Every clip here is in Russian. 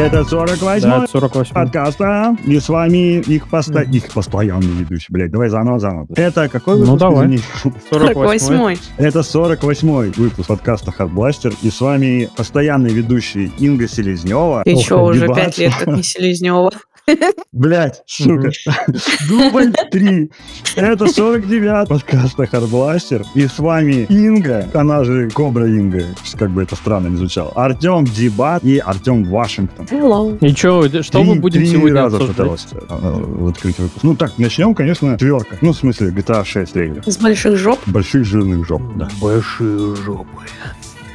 Это 48 Да, 48 подкаста. И с вами их, посто... их постоянный ведущий. Блядь, давай заново, заново. Это какой выпуск? Ну, давай. извини? 48 Это 48 выпуск подкаста Hardblaster. И с вами постоянный ведущий Инга Селезнева. Ох, что, уже ебать. пять лет как не Селезнева? Блять, сука. Дубль 3. Это 49 подкаста Hardblaster. И с вами Инга, она же Кобра Инга, как бы это странно не звучало. Артем Дебат и Артем Вашингтон. Hello. И что, что мы будем три сегодня раза пыталась э, открыть выпуск. Ну так, начнем, конечно, тверка. Ну, в смысле, GTA 6 трейлер. С больших жоп. Больших жирных жоп, да. Большие жопы.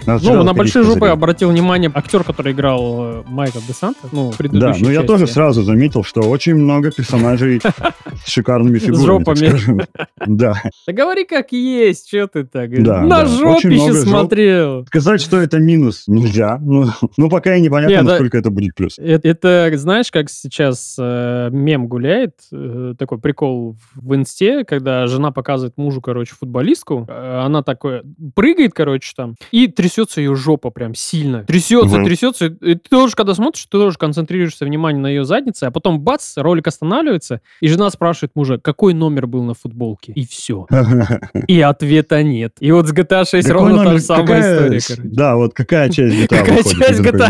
Надо Ну, на большие жопы обратил внимание актер, который играл э, Майкла Десанта, ну, в Да, но я части. тоже сразу заметил, что очень много персонажей с шикарными фигурами. Да. Да говори как есть, что ты так? На жопище смотрел. Сказать, что это минус, нельзя. Ну, ну пока и непонятно, насколько это будет плюс. Это, знаешь, как сейчас э, мем гуляет, э, такой прикол в инсте, когда жена показывает мужу, короче, футболистку, она такое прыгает, короче, там, и трясется ее жопа прям сильно. Трясется, Мгм. трясется. И ты тоже, когда смотришь, ты тоже концентрируешься внимание на ее заднице, а потом бац, ролик останавливается, и жена спрашивает мужа, какой номер был на футболке. И все. И ответа нет. И вот с GTA 6 Какой ровно та номер? же самая Какая- история, короче. Да, вот какая часть GTA Какая часть GTA?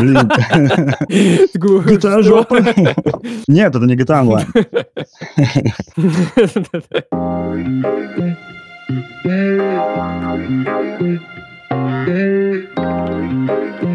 GTA жопа. Нет, это не GTA Online. Mm-hmm.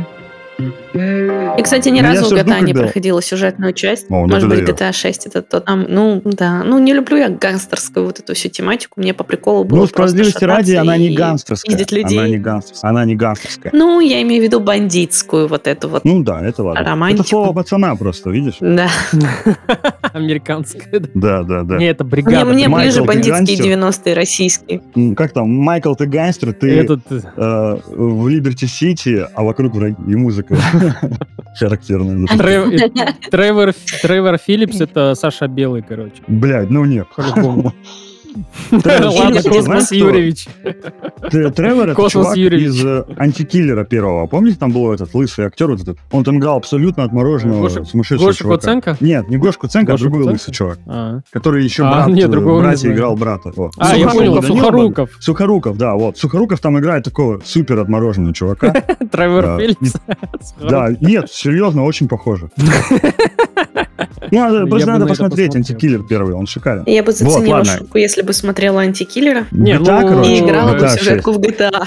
И, кстати, ни Ну, разу в GTA не когда- проходила сюжетную часть. О, ну Может быть. GTA 6 это то там, ну, да. Ну, не люблю я гангстерскую вот эту всю тематику. Мне по приколу было Ну, справедливости ради, она не гангстерская. людей. Она не гангстерская. Она не гангстерская. Ну, я имею в виду бандитскую вот эту вот. Ну да, это ладно. Романтику. Это слово пацана просто, видишь? Да. Американская. да. Да, да, да. Не, это бригада. мне ближе бандитские гангстер? 90-е российские. Как там, Майкл, ты гангстер, ты э, э, в Либерти-Сити, а вокруг враги и музыка характерная. Трев- э, Тревор, Тревор Филлипс это Саша Белый, короче. Блядь, ну нет. Ладно, Космос? Юрьевич. Тревор это чувак из э, антикиллера первого. Помните, там был этот лысый актер, вот этот? Он там играл абсолютно отмороженного, Гоша- сумасшедшего Гоша чувака. Куценко? Нет, не Гошку Ценко, а Гоша другой Куценко? лысый чувак, А, который еще А, брат, э, братья играл брата. А, я Сухоруков, понял, Сухоруков. Сухоруков, да, вот. Сухоруков там играет такого супер отмороженного чувака. Тревор. Филлипс. Да, нет, серьезно, очень похоже. Ну, просто бы надо посмотреть антикиллер первый, он шикарен. Я бы Вот, заценила ладно. шутку, если бы смотрела антикиллера Не, GTA, ну, короче, и играла бы GTA в 6. сюжетку в GTA.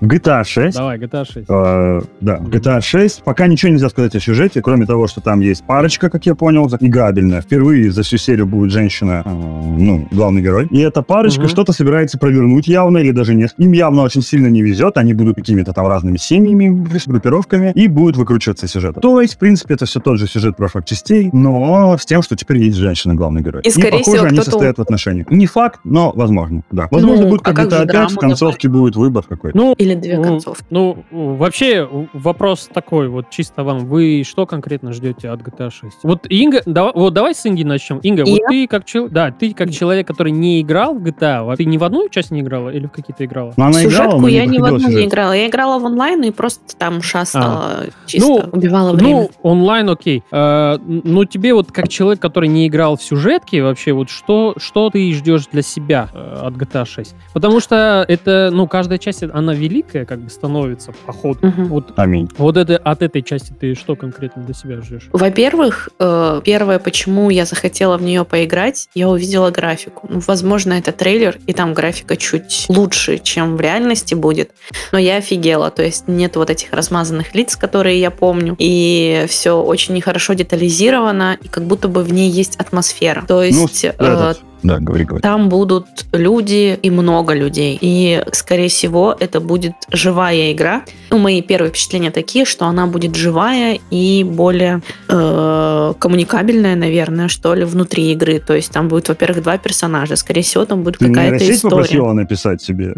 GTA 6. Давай, GTA 6. Э, да, GTA 6. Пока ничего нельзя сказать о сюжете, кроме того, что там есть парочка, как я понял, играбельная. Впервые за всю серию будет женщина, э, ну, главный герой. И эта парочка Мгм. что-то собирается провернуть явно, или даже нет. Им явно очень сильно не везет, они будут какими-то там разными семьями, группировками, и будут выкручиваться сюжет. То есть, в принципе, это все тот же сюжет прошлых частей, но с тем, что теперь есть женщина главный герой. И, скорее похоже, всего, они состоят в отношениях. Не факт, но возможно, да. Возможно, Ну, будет а как как опять драма в концовке будет выбор какой-то. Ну, Или две ну, концовки. Ну, вообще, вопрос такой, вот чисто вам, вы что конкретно ждете от GTA 6? Вот Инга, давай, вот давай с Инги начнем. Инга, вот Я? ты как человек, да, ты как человек, который не играл в GTA, ты ни в одну часть не играла или в какие-то играла? Но она играла, Сюжетку но я ни в одну не сюжет. играла. Я играла в онлайн и просто там шастала, чисто Ну, убивала время. Ну, онлайн окей. Э, ну, тебе вот как человек, который не играл в сюжетки, вообще вот что, что ты ждешь для себя э, от GTA 6? Потому что это, ну, каждая часть, она великая как бы становится по ходу. Мгм. Вот, Аминь. вот это, от этой части ты что конкретно для себя ждешь? Во-первых, э, первое, почему я захотела в нее поиграть, я увидела графику. Ну, возможно, это трейлер, и там графика чуть лучше, чем в реальности будет. Но я офигела. То есть нет вот этих размазанных лиц, которые я помню. И все очень нехорошо детализировано, и как будто бы в ней есть атмосфера. То Ну, есть э, этот, да, говори, говори. там будут люди и много людей. И, скорее всего, это будет живая игра. Ну, мои первые впечатления такие, что она будет живая и более э, коммуникабельная, наверное, что ли, внутри игры. То есть там будет, во-первых, два персонажа. Скорее всего, там будет Ты какая-то история. попросила написать себе?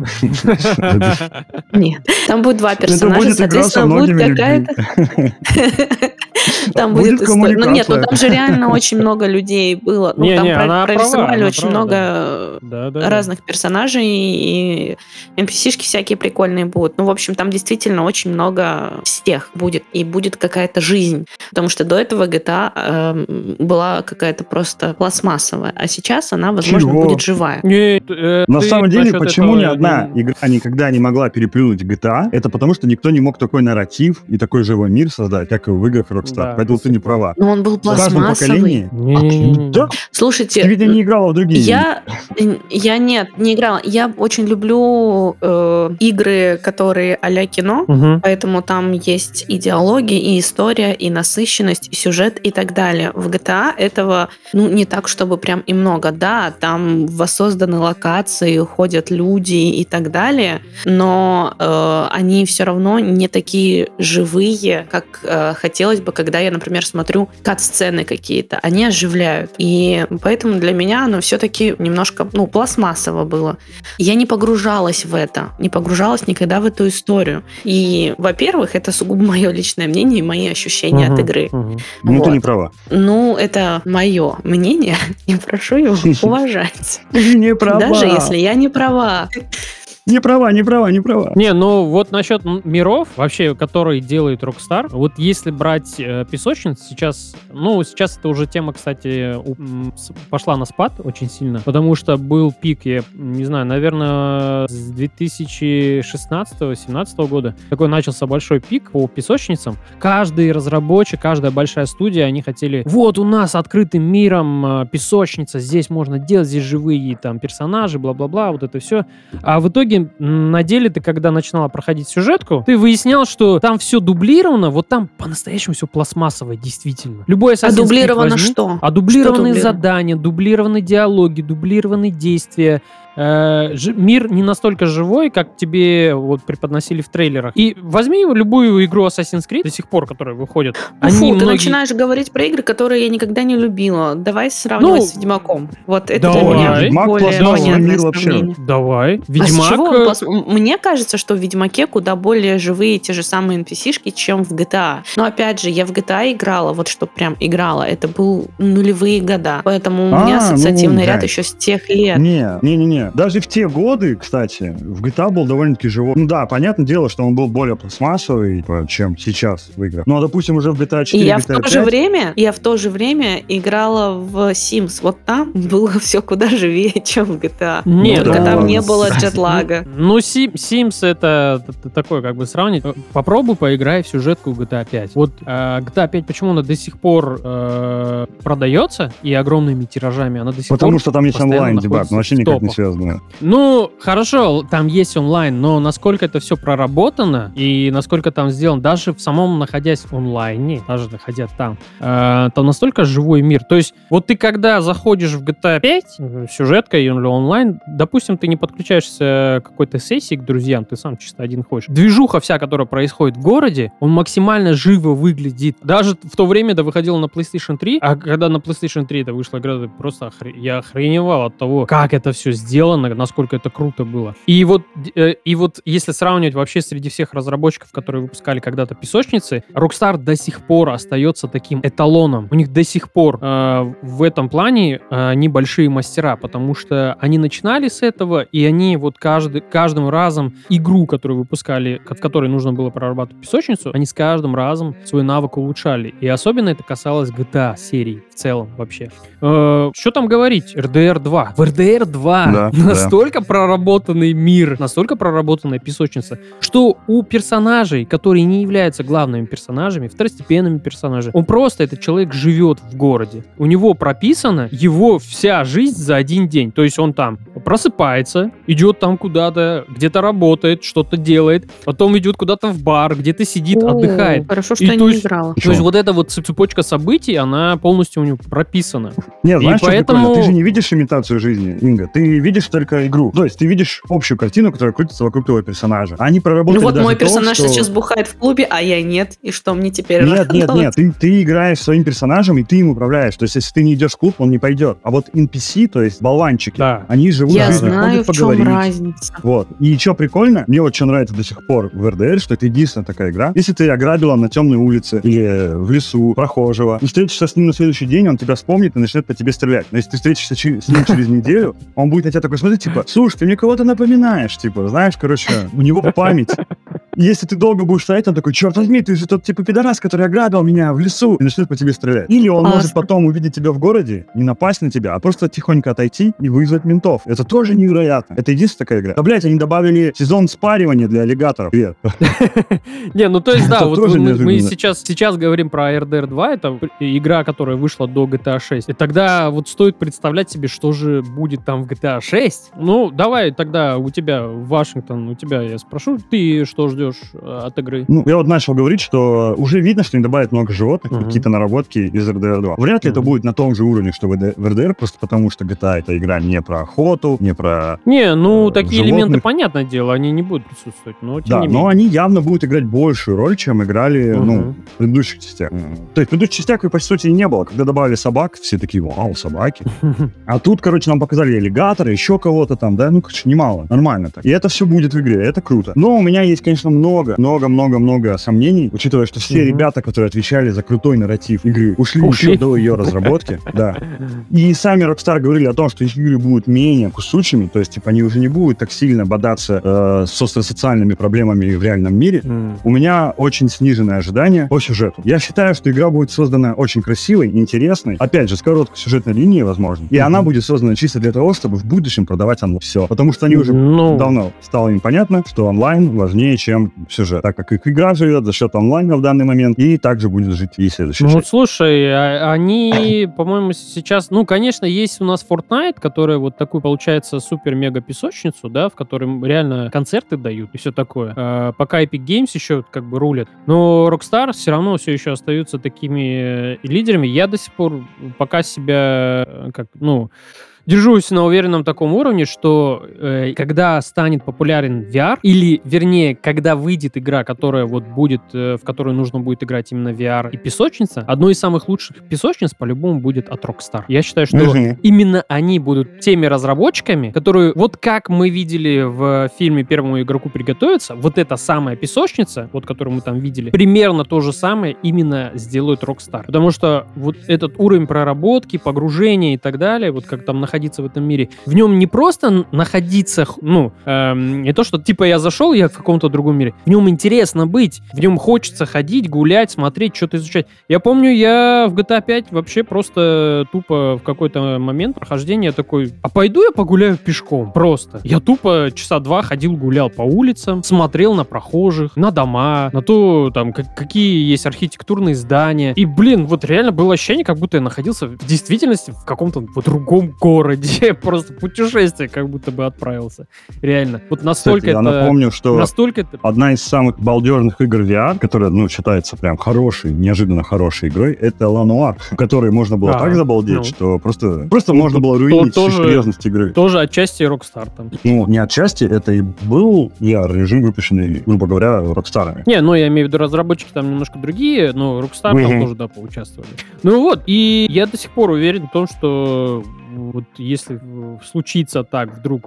Нет. Там будет два персонажа, соответственно, будет какая-то... Там Будет будет история. Ну нет, ну там же реально очень много людей было. Ну, там про- права, прорисовали очень правда. много э, Да, разных персонажей, и NPC-шки всякие прикольные будут. Ну, в общем, там действительно очень много всех будет, и будет какая-то жизнь. Потому что до этого GTA эм, была какая-то просто пластмассовая, а сейчас она, возможно, Чего? будет живая. Нет, э, На самом деле, почему этого ни одна не- игра никогда не могла переплюнуть GTA, это потому что никто не мог такой нарратив и такой живой мир создать, как и в играх Rockstar. Да, Поэтому ты не права. Но он был В каждом пластмассовый. поколении... Не-не-не. Да, Слушайте, ты ведь не играла в другие. Я, я нет, не играла. Я очень люблю э, игры, которые а-ля кино, Мгм. поэтому там есть и диалоги, и история, и насыщенность, и сюжет, и так далее. В GTA этого, ну, не так, чтобы прям и много. Да, там воссозданы локации, ходят люди и так далее, но э, они все равно не такие живые, как э, хотелось бы, когда я, например, смотрю кат-сцены какие-то. Они оживляют. И поэтому для меня оно все-таки немножко, ну, пластмассово было. Я не погружалась в это, не погружалась никогда в эту историю. И, во-первых, это сугубо мое личное мнение и мои ощущения Мгм. от игры. Мгм. Ну, ты Вот. не права. Ну, это мое мнение, и прошу его уважать. Ты не права. Даже если я не права. Не права, не права, не права. Не, ну вот насчет миров, вообще, которые делает Rockstar, вот если брать э, песочниц, сейчас, ну, сейчас это уже тема, кстати, у- пошла на спад очень сильно, потому что был пик, я не знаю, наверное, с 2016-2017 года такой начался большой пик по песочницам. Каждый разработчик, каждая большая студия, они хотели, вот у нас открытым миром э, песочница, здесь можно делать, здесь живые там персонажи, бла-бла-бла, вот это все. А в итоге, м, на деле, ты когда начинала проходить сюжетку, ты выяснял, что там все дублировано, вот там по-настоящему все пластмассовое, действительно. Любой А дублировано возьми. что? А дублированные дублировано? задания, дублированные диалоги, дублированные действия. Э, мир не настолько живой, как тебе вот преподносили в трейлерах. И возьми любую игру Assassin's Creed до сих пор, которые выходят. Ну, они Фу, ты многие- начинаешь говорить про игры, которые я никогда не любила. Давай сравнивать Ну, с Ведьмаком. Вот это для давай. меня Ведьмак более понятное мир вообще. Давай. А с Ведьмак. чего он пласт- М- Мне кажется, что в Ведьмаке куда более живые те же самые NPC-шки, чем в GTA. Но опять же, я в GTA играла, вот что прям играла. Это был нулевые года. Поэтому у А, меня ну, ассоциативный ряд блядь. еще с тех лет. Не, не, не, не. Даже в те годы, кстати, в GTA был довольно-таки живой. Ну да, понятное дело, что он был более пластмассовый, типа, чем сейчас в играх. Ну а допустим уже в GTA И 4, я в GTA то же 5, время, я в то же время играла в Sims. Вот там было все куда живее, чем в GTA. Нет, Только да там ладно. не было джетлага. Ну, Сим- Sims это такое, как бы сравнить. Э, Попробуй поиграй в сюжетку GTA 5. Вот э, GTA 5, почему она до сих пор э, продается и огромными тиражами, она до сих Потому пор... что там есть постоянно онлайн дебаг, находится но вообще в никак не связано. Ну, хорошо, там есть онлайн, но насколько это все проработано и насколько там сделано, даже в самом находясь онлайне, даже находя там, э, там настолько живой мир. То есть, вот ты когда заходишь в GTA 5, э, сюжетка или онлайн, допустим, ты не подключаешься к какой-то сессии к друзьям, ты сам чисто один ходишь. Движуха вся, которая происходит в городе, он максимально живо выглядит. Даже в то время это выходило на PlayStation 3, а когда на PlayStation 3 это вышла игра, просто охре- я охреневал от того, как это все сделано, насколько это круто было. И вот, э, и вот если сравнивать вообще среди всех разработчиков, которые выпускали когда-то песочницы, Rockstar до сих пор остается таким эталоном. У них до сих пор э, в этом плане э, они большие мастера, потому что они начинали с этого, и они вот каждый, каждым разом игру, которую выпускали, в которой нужно было прорабатывать песочницу, они с каждым разом свой навык улучшали. И особенно это касалось GTA серии в целом вообще. Э, что там говорить? RDR 2. В RDR 2 Да, да. настолько проработанный мир, настолько проработанная песочница, что у персонажей, которые не являются главными персонажами, второстепенными персонажами, он просто, этот человек живет в городе. У него прописана его вся жизнь за один день. То есть он там просыпается, идет там куда-то, где-то работает, что-то делает, потом идет куда-то в бар, где-то сидит, О, отдыхает. Хорошо, что И я то не есть- играла. То есть вот эта вот цепочка событий, она полностью у него прописана. Нет, И знаешь, поэтому-? Ты же не видишь имитацию жизни, Инга. Ты видишь только игру. То есть ты видишь общую картину, которая крутится вокруг твоего персонажа. Они Ну проработали вот даже мой то, персонаж что- сейчас бухает в клубе, а я нет. И что мне теперь Нет, нет, нет, ты, ты играешь своим персонажем, и ты им управляешь. То есть, если ты не идешь в клуб, он не пойдет. А вот NPC, то есть болванчики, Да. они живут Я жить, знаю, ходят в чем поговорить. разница. Вот. И что прикольно, мне вот что нравится до сих пор в РДР, что это единственная такая игра. Если ты ограбила на темной улице или в лесу прохожего, и встретишься с ним на следующий день, он тебя вспомнит и начнет по тебе стрелять. Но если ты встретишься с ним через неделю, он будет на тебя такой смотреть, типа, слушай, ты мне кого-то напоминаешь, типа, знаешь, короче, у него память. Если ты долго будешь стоять, он такой, черт возьми, ты же тот типа пидорас, который ограбил меня в лесу, и начнет по тебе стрелять. Или он Классно. может потом увидеть тебя в городе, не напасть на тебя, а просто тихонько отойти и вызвать ментов. Это тоже невероятно. Это единственная такая игра. Да, блядь, они добавили сезон спаривания для аллигаторов. Не, ну то есть, да, вот мы, сейчас, сейчас говорим про RDR 2, это игра, которая вышла до GTA 6. И тогда вот стоит представлять себе, что же будет там в GTA 6. Ну, давай тогда у тебя, Вашингтон, у тебя я спрошу, ты что ждешь э, от игры? Ну, я вот начал говорить, что уже видно, что они добавят много животных, Мгм. какие-то наработки из RDR 2. Вряд ли это Мгм. будет на том же уровне, что в RD- в RDR, просто потому что GTA это игра не про охоту, не про... Не, ну, Э, такие животных. элементы, понятное дело, они не будут присутствовать, но тем да, не но менее. они явно будут играть большую роль, чем играли, ну, Мгм. в предыдущих частях. То есть в предыдущих частях, по сути, не было. Когда добавили собак, все такие, вау, собаки. А тут, короче, нам показали аллигатора, еще кого-то там, да, ну, короче, немало, нормально так. И это все будет в игре, это круто. Но у меня есть, конечно, много, много, много, много сомнений, учитывая, что все Мгм. ребята, которые отвечали за крутой нарратив игры, ушли, Ушли. еще до ее разработки, да. И сами Rockstar говорили о том, что их игры будут менее кусучими, то есть, типа, они уже не будут так сильно бодаться э, с социальными проблемами в реальном мире, М. у меня очень сниженное ожидание по сюжету. Я считаю, что игра будет создана очень красивой, интересной, опять же, с короткой сюжетной линией, возможно. И Мгм. она будет создана чисто для того, чтобы в будущем продавать онлайн. Все. Потому что они уже Ну, давно стало им понятно, что онлайн важнее, чем сюжет. Так как их игра живет за счет онлайна в данный момент, и также будет жить и следующая Ну, часть. слушай, а- они, по-моему, сейчас... Ну, конечно, есть у нас Fortnite, которая вот такую, получается, супер-мега-песочницу, да, в которой реально концерты дают и все такое. А, пока Epic Games еще как бы рулят. Но Rockstar все равно все еще остаются такими э, лидерами. Я до сих пор пока себя, э, как, ну, держусь на уверенном таком уровне, что э, когда станет популярен VR, или, вернее, когда выйдет игра, которая вот будет, э, в которую нужно будет играть именно VR и песочница, одной из самых лучших песочниц по-любому будет от Rockstar. Я считаю, что Мгм. именно они будут теми разработчиками, которые, вот как мы видели в фильме «Первому игроку приготовиться», вот эта самая песочница, вот которую мы там видели, примерно то же самое именно сделают Rockstar. Потому что вот этот уровень проработки, погружения и так далее, вот как там находиться в этом мире, в нем не просто находиться, ну, эм, не то, что типа я зашел, я в каком-то другом мире. В нем интересно быть, в нем хочется ходить, гулять, смотреть, что-то изучать. Я помню, я в GTA 5 вообще просто тупо в какой-то момент прохождения такой, а пойду я погуляю пешком, просто. Я тупо часа два ходил, гулял по улицам, смотрел на прохожих, на дома, на то, там, как- какие есть архитектурные здания. И, блин, вот реально было ощущение, как будто я находился в действительности в каком-то вот другом городе, просто путешествие как будто бы отправился. Реально. Вот настолько Кстати, я это... напомню, что Настолько это... одна из самых балдежных игр VR, которая, ну, считается прям хорошей, неожиданно хорошей игрой, это Лануар, в которой можно было А, так забалдеть, ну. что просто, просто Ну, можно то- было то- руинить всю тоже- серьезность игры. Тоже отчасти Rockstar там. Ну, не отчасти, это и был VR-режим, выпущенный, грубо говоря, Рокстарами. Не, ну я имею в виду разработчики там немножко другие, но Rockstar там Мгм. тоже, да, поучаствовали. Ну вот, и я до сих пор уверен в том, что вот если случится так вдруг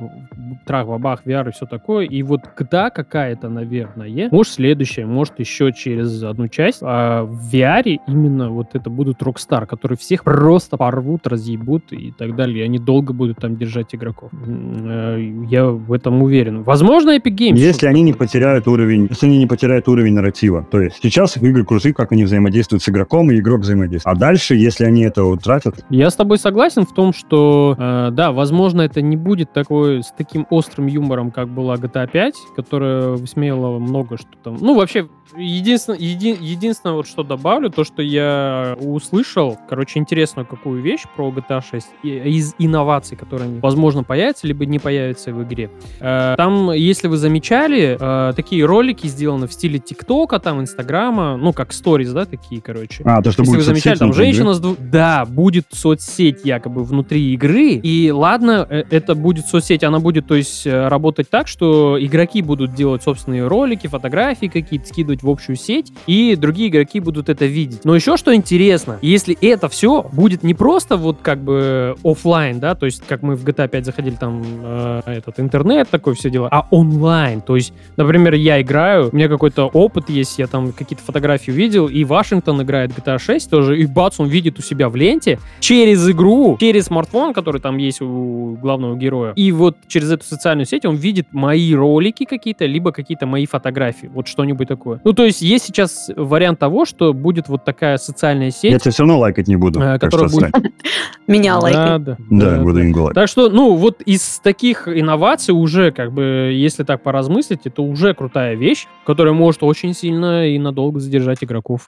трах бабах VR и все такое, и вот когда какая-то, наверное, может следующая, может еще через одну часть, а в VR именно вот это будут Rockstar, которые всех просто порвут, разъебут и так далее, и они долго будут там держать игроков. Э, Я в этом уверен. Возможно, Epic Games. Если они не потеряют уровень, если они не потеряют уровень нарратива. То есть сейчас игры круты, как они взаимодействуют с игроком, и игрок взаимодействует. А дальше, если они это утратят, Я с тобой согласен в том, что, э, да, возможно, это не будет такой с таким острым юмором, как была GTA 5, которая высмеяла много что там. Ну, вообще, единственное, еди- единственное вот что добавлю, то, что я услышал, короче, интересную какую вещь про GTA 6 и- из инноваций, которые, возможно, появятся, либо не появятся в игре. Э, Там, если вы замечали, э, такие ролики сделаны в стиле ТикТока, там, Инстаграма, ну, как сториз, да, такие, короче. а, то, что Если будет вы замечали, там женщина с двух... Да, будет соцсеть якобы внутри игры. И ладно, э, это будет соцсеть, она будет, то есть, э, работать так, что игроки будут делать собственные ролики, фотографии какие-то скидывать в общую сеть, и другие игроки будут это видеть. Но еще что интересно, если это все будет не просто вот как бы оффлайн, да, то есть как мы в GTA 5 заходили там э, этот интернет, такое все дело, а онлайн. То есть, например, я играю, у меня какой-то опыт есть, я там какие-то фотографии увидел, и Вашингтон играет GTA 6 тоже, и бац, он видит у себя в ленте через игру, через смартфон, который там есть у главного героя. И вот через эту социальную сеть он видит мои ролики какие-то, либо какие-то мои фотографии. Вот что-нибудь такое. Ну, то есть есть сейчас вариант того, что будет вот такая социальная сеть, Я тебя все равно лайкать не буду. Э, которая будет-. Меня лайкай. Да, да, буду Ингу лайкать. Так что, ну, вот из таких инноваций уже, как бы, если так поразмыслить, это уже крутая вещь, которая может очень сильно и надолго задержать игроков.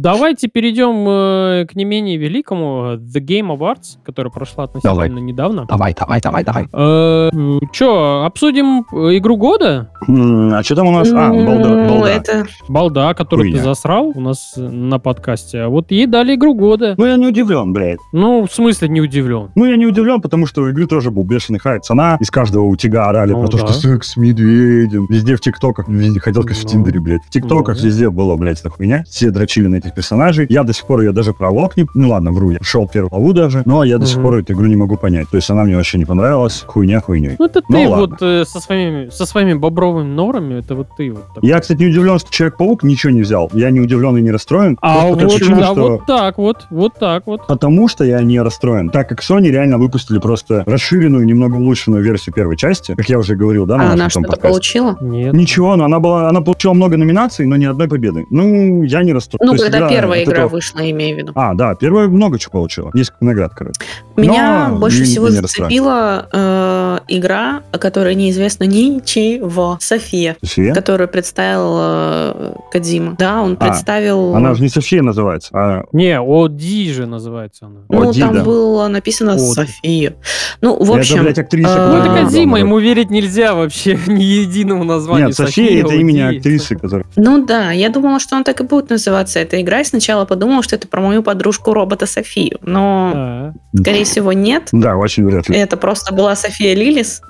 Давайте перейдем э, к не менее великому э, The Game Awards, который прошла относительно Давай. недавно. Давай, давай, давай, давай. Э, Че, обсудим э, игру года? А что там у нас? А, балда. Балда. это... Балда, которую ты засрал у нас э, на подкасте. А вот ей дали игру года. Ну, я не удивлен, блядь. Ну, в смысле не удивлен. Ну, я не удивлен, потому что у игры тоже был бешеный хайп. Цена из каждого утюга орали Ну про то, да. что секс с медведем. Везде в ТикТоках, везде, хотел сказать, в Ну. Тиндере, блядь. В ТикТоках Ну да. везде было, блядь, эта хуйня. Все дрочили на этих персонажей. Я до сих пор ее даже пролог не... Ну, ладно, вру, я шел первую главу даже, но я до сих пор эту игру не могу понять. То есть она мне вообще не понравилась. Хуйня хуйней. Ну, это Ну, ты ладно. вот э, со, своими, со своими бобровыми норами, это вот ты вот такой. Я, кстати, не удивлен, что Человек-паук ничего не взял. Я не удивлен и не расстроен. А вот, почему, да, что- вот так вот, вот так вот. Потому что я не расстроен. Так как Sony реально выпустили просто расширенную, немного улучшенную версию первой части, как я уже говорил, да, на А нашем она что-то подкасте. получила? Нет. Ничего, но она была, она получила много номинаций, но ни одной победы. Ну, я не расстроен. Ну, То когда первая игра этого- вышла, имею в виду. А, да, первая много чего получила. Есть наград, короче. Меня Но больше не- всего не зацепила э, игра, о которой неизвестно ничего. София, София? которую представил э, Кадзима. Да, он А, представил... Она же не София называется, а Не, Оди же называется она. Ну, Оди, там да. было написано Оди. София. Ну, в общем... это, блядь, актриса. э, Ну, это главную ему верить нельзя вообще ни единому названию. Нет, София это Оди. имя актрисы, которая... Ну да, я думала, что он так и будет называться эта игра. И сначала подумала, что это про мою подружку робота Софию. Но, А, скорее всего, нет. Да, очень вряд ли. Это просто была София Лилис,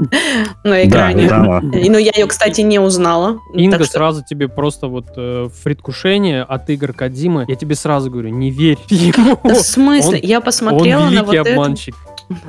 но игра Да. И, Ну, я ее, кстати, не узнала. Инга, Так что- сразу тебе просто вот э, в предвкушение от игр Кадзимы, я тебе сразу говорю, не верь ему. Да в смысле? Он- я Он посмотрела на вот это. обманщик.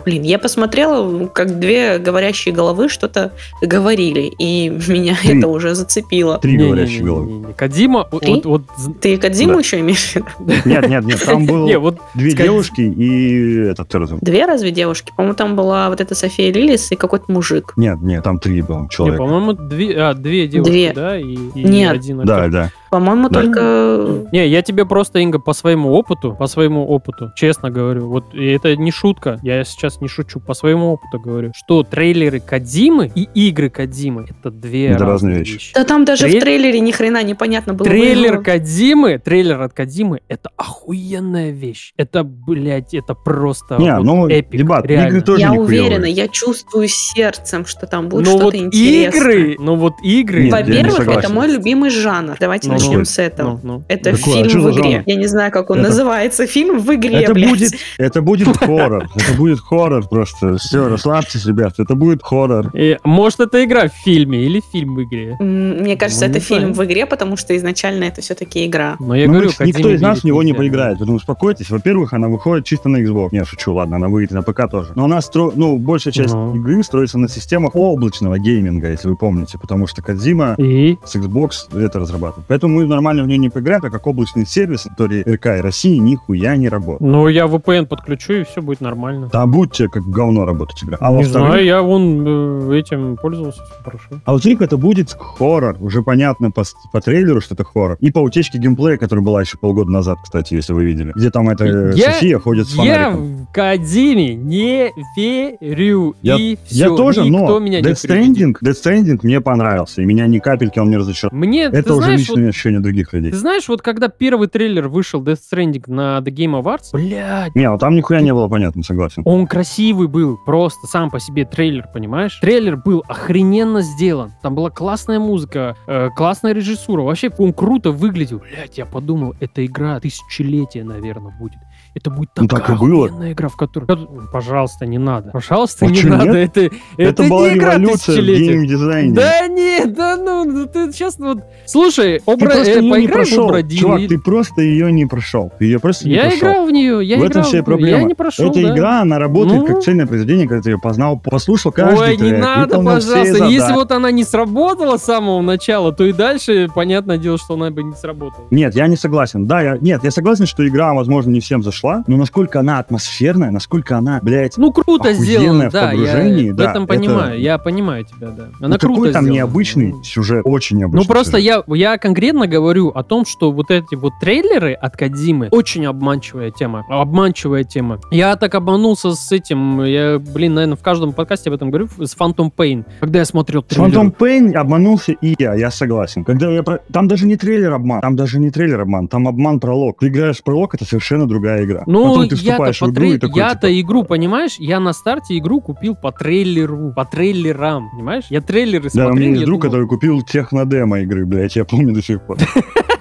Блин, я посмотрела, как две говорящие головы что-то говорили, и меня Три. это уже зацепило. Три Не-не-не-не-не. говорящие головы. Кадима, вот, Три? вот, вот Ты Кадзиму Да. еще имеешь в виду? Нет, нет, нет, там было не, вот две Кадзи- девушки и этот. Две разве девушки? По-моему, там была вот эта София Лилис и какой-то мужик. Нет, нет, там три было Не, человека. по-моему, две, а, две девушки, Две. да, и, и Нет. один Да, да. По-моему, Да. только... Не, я тебе просто, Инга, по своему опыту, по своему опыту, честно говорю, вот и это не шутка, я сейчас не шучу, по своему опыту говорю, что трейлеры Кадзимы и игры Кадзимы это две Это разные вещи. вещи. Да там даже Трей- в трейлере ни хрена непонятно было. Трейлер Вы- Кадзимы, трейлер от Кадзимы, это охуенная вещь. Это, блядь, это просто Не, вот ну, эпик, дебат, реально. игры тоже Я не уверена, я чувствую сердцем, что там будет Ну что-то вот интересное. игры, ну вот игры. Во-первых, это мой любимый жанр. Давайте Ну, начнем ну, с этого. Ну, ну. Это Какой? А фильм в игре. жанр? Я не знаю, как он Это- называется. Фильм в игре, Это блядь. будет, это будет хоррор. Это будет хоррор просто. Все, расслабьтесь, ребят. Это будет хоррор. И, может, это игра в фильме или фильм в игре. Мне кажется, Ну, это фильм знаю. в игре, потому что изначально это все-таки игра. Но я Ну, говорю, мы- никто из нас в него не поиграет, поэтому успокойтесь. Во-первых, она выходит чисто на Xbox. Не, шучу, ладно, она выйдет на ПК тоже. Но она стро... ну, большая часть Ну. игры строится на системах облачного гейминга, если вы помните, потому что Кадзима И? с Xbox это разрабатывает. Поэтому мы нормально в нее не поиграем, так как облачный сервис на территории РК и России нихуя не работает. Ну, я VPN подключу, и все будет нормально. Там будете как говно работать игра. А не во-вторых, знаю, я вон э, этим пользовался, все хорошо. А во-вторых, это будет хоррор. Уже понятно по, по трейлеру, что это хоррор. И по утечке геймплея, которая была еще полгода назад, кстати, если вы видели. Где там эта э, Я- София ходит с Я фонариком. в Кадзиме не верю. Я- и Я всё, тоже, никто но меня Death. Stranding, Death Stranding мне понравился. И меня ни капельки он не разочаровал. Мне, Это ты уже знаешь, вот ощущение других людей. Ты знаешь, вот когда первый трейлер вышел Death Stranding на The Game Awards, блядь, Не, ну там нихуя не было понятно, согласен. он красивый был, просто сам по себе трейлер, понимаешь? Трейлер был охрененно сделан. Там была классная музыка, э, классная режиссура. Вообще, он круто выглядел. Блять, я подумал, эта игра тысячелетия, наверное, будет. Это будет Ну, такая так и было. игра, в которой... Пожалуйста, не надо. Пожалуйста, А не надо. нет? Это, Это, это была не игра революция в геймдизайне. Да нет, да ну, ну ты сейчас вот... Слушай, Ты обра... просто э, ее не поиграй в прошел. Обрадин Чувак, и- ты просто ее не прошел. Ты ее просто не Я прошел. играл в нее, я в играл этом вся проблема. Я не прошел, Эта да. игра, она работает Ну. как цельное произведение, когда ты ее познал, послушал каждый Ой, не трек, надо, выполнил все пожалуйста. Если вот она не сработала с самого начала, то и дальше, понятное дело, что она бы не сработала. Нет, я не согласен. Да, я, нет, я согласен, что игра, возможно, не всем зашла, но насколько она атмосферная, насколько она, блядь, Ну, круто сделано, в да, погружении, я в да, этом это- понимаю, я понимаю тебя, да. Она ну, круто такой там сделана. необычный Ну, сюжет, очень необычный Ну, просто сюжет. я, я конкретно говорю о том, что вот эти вот трейлеры от Кадзимы очень обманчивая тема. Обманчивая тема. Я так обманулся с этим, я, блин, наверное, в каждом подкасте об этом говорю, с Phantom Pain. Когда я смотрел трейлер. Phantom Pain обманулся и я, я согласен. Когда я про... Там даже не трейлер обман, там даже не трейлер обман, там обман пролог. Ты играешь в пролог, это совершенно другая игра. Ну, Потом ты я-то, по игру трей- и такой, я-то типа, игру, понимаешь, я на старте игру купил по трейлеру, по трейлерам, понимаешь? Я трейлеры Да, у смотрел, меня есть я друг, думал, который купил технодемо игры, блядь, я помню до сих пор.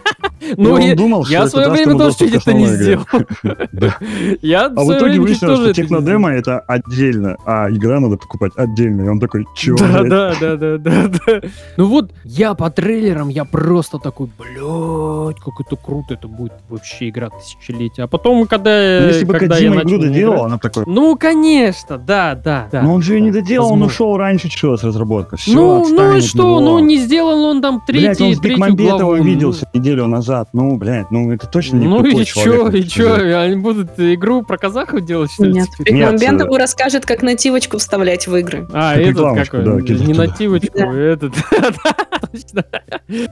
Ну, И он я, думал, я в свое время тоже чуть к это не сделал. Я А в итоге выяснилось, что технодемо это отдельно, а игра надо покупать отдельно. И он такой, чё, Да, блядь? да, да, да, да. Ну вот, я по трейлерам, я просто такой, блядь, как это круто, это будет вообще игра тысячелетия. А потом, когда, Ну, Если бы когда я Кодзима игру доделал, она такой... Ну, конечно, да, да, да. Но он же ее не доделал, он ушел раньше чего с разработка. Ну, ну и что, ну не сделал он там третий, он с третью Бекмамбетовым главу. виделся неделю назад. Ну, блядь, ну это точно не Ну и чё, и чё, они будут игру про казахов делать, что ли? Нет? Нет, Бекмамбетову расскажет, как нативочку вставлять в игры. А, Как этот какой? да, не туда. нативочку, Да. этот.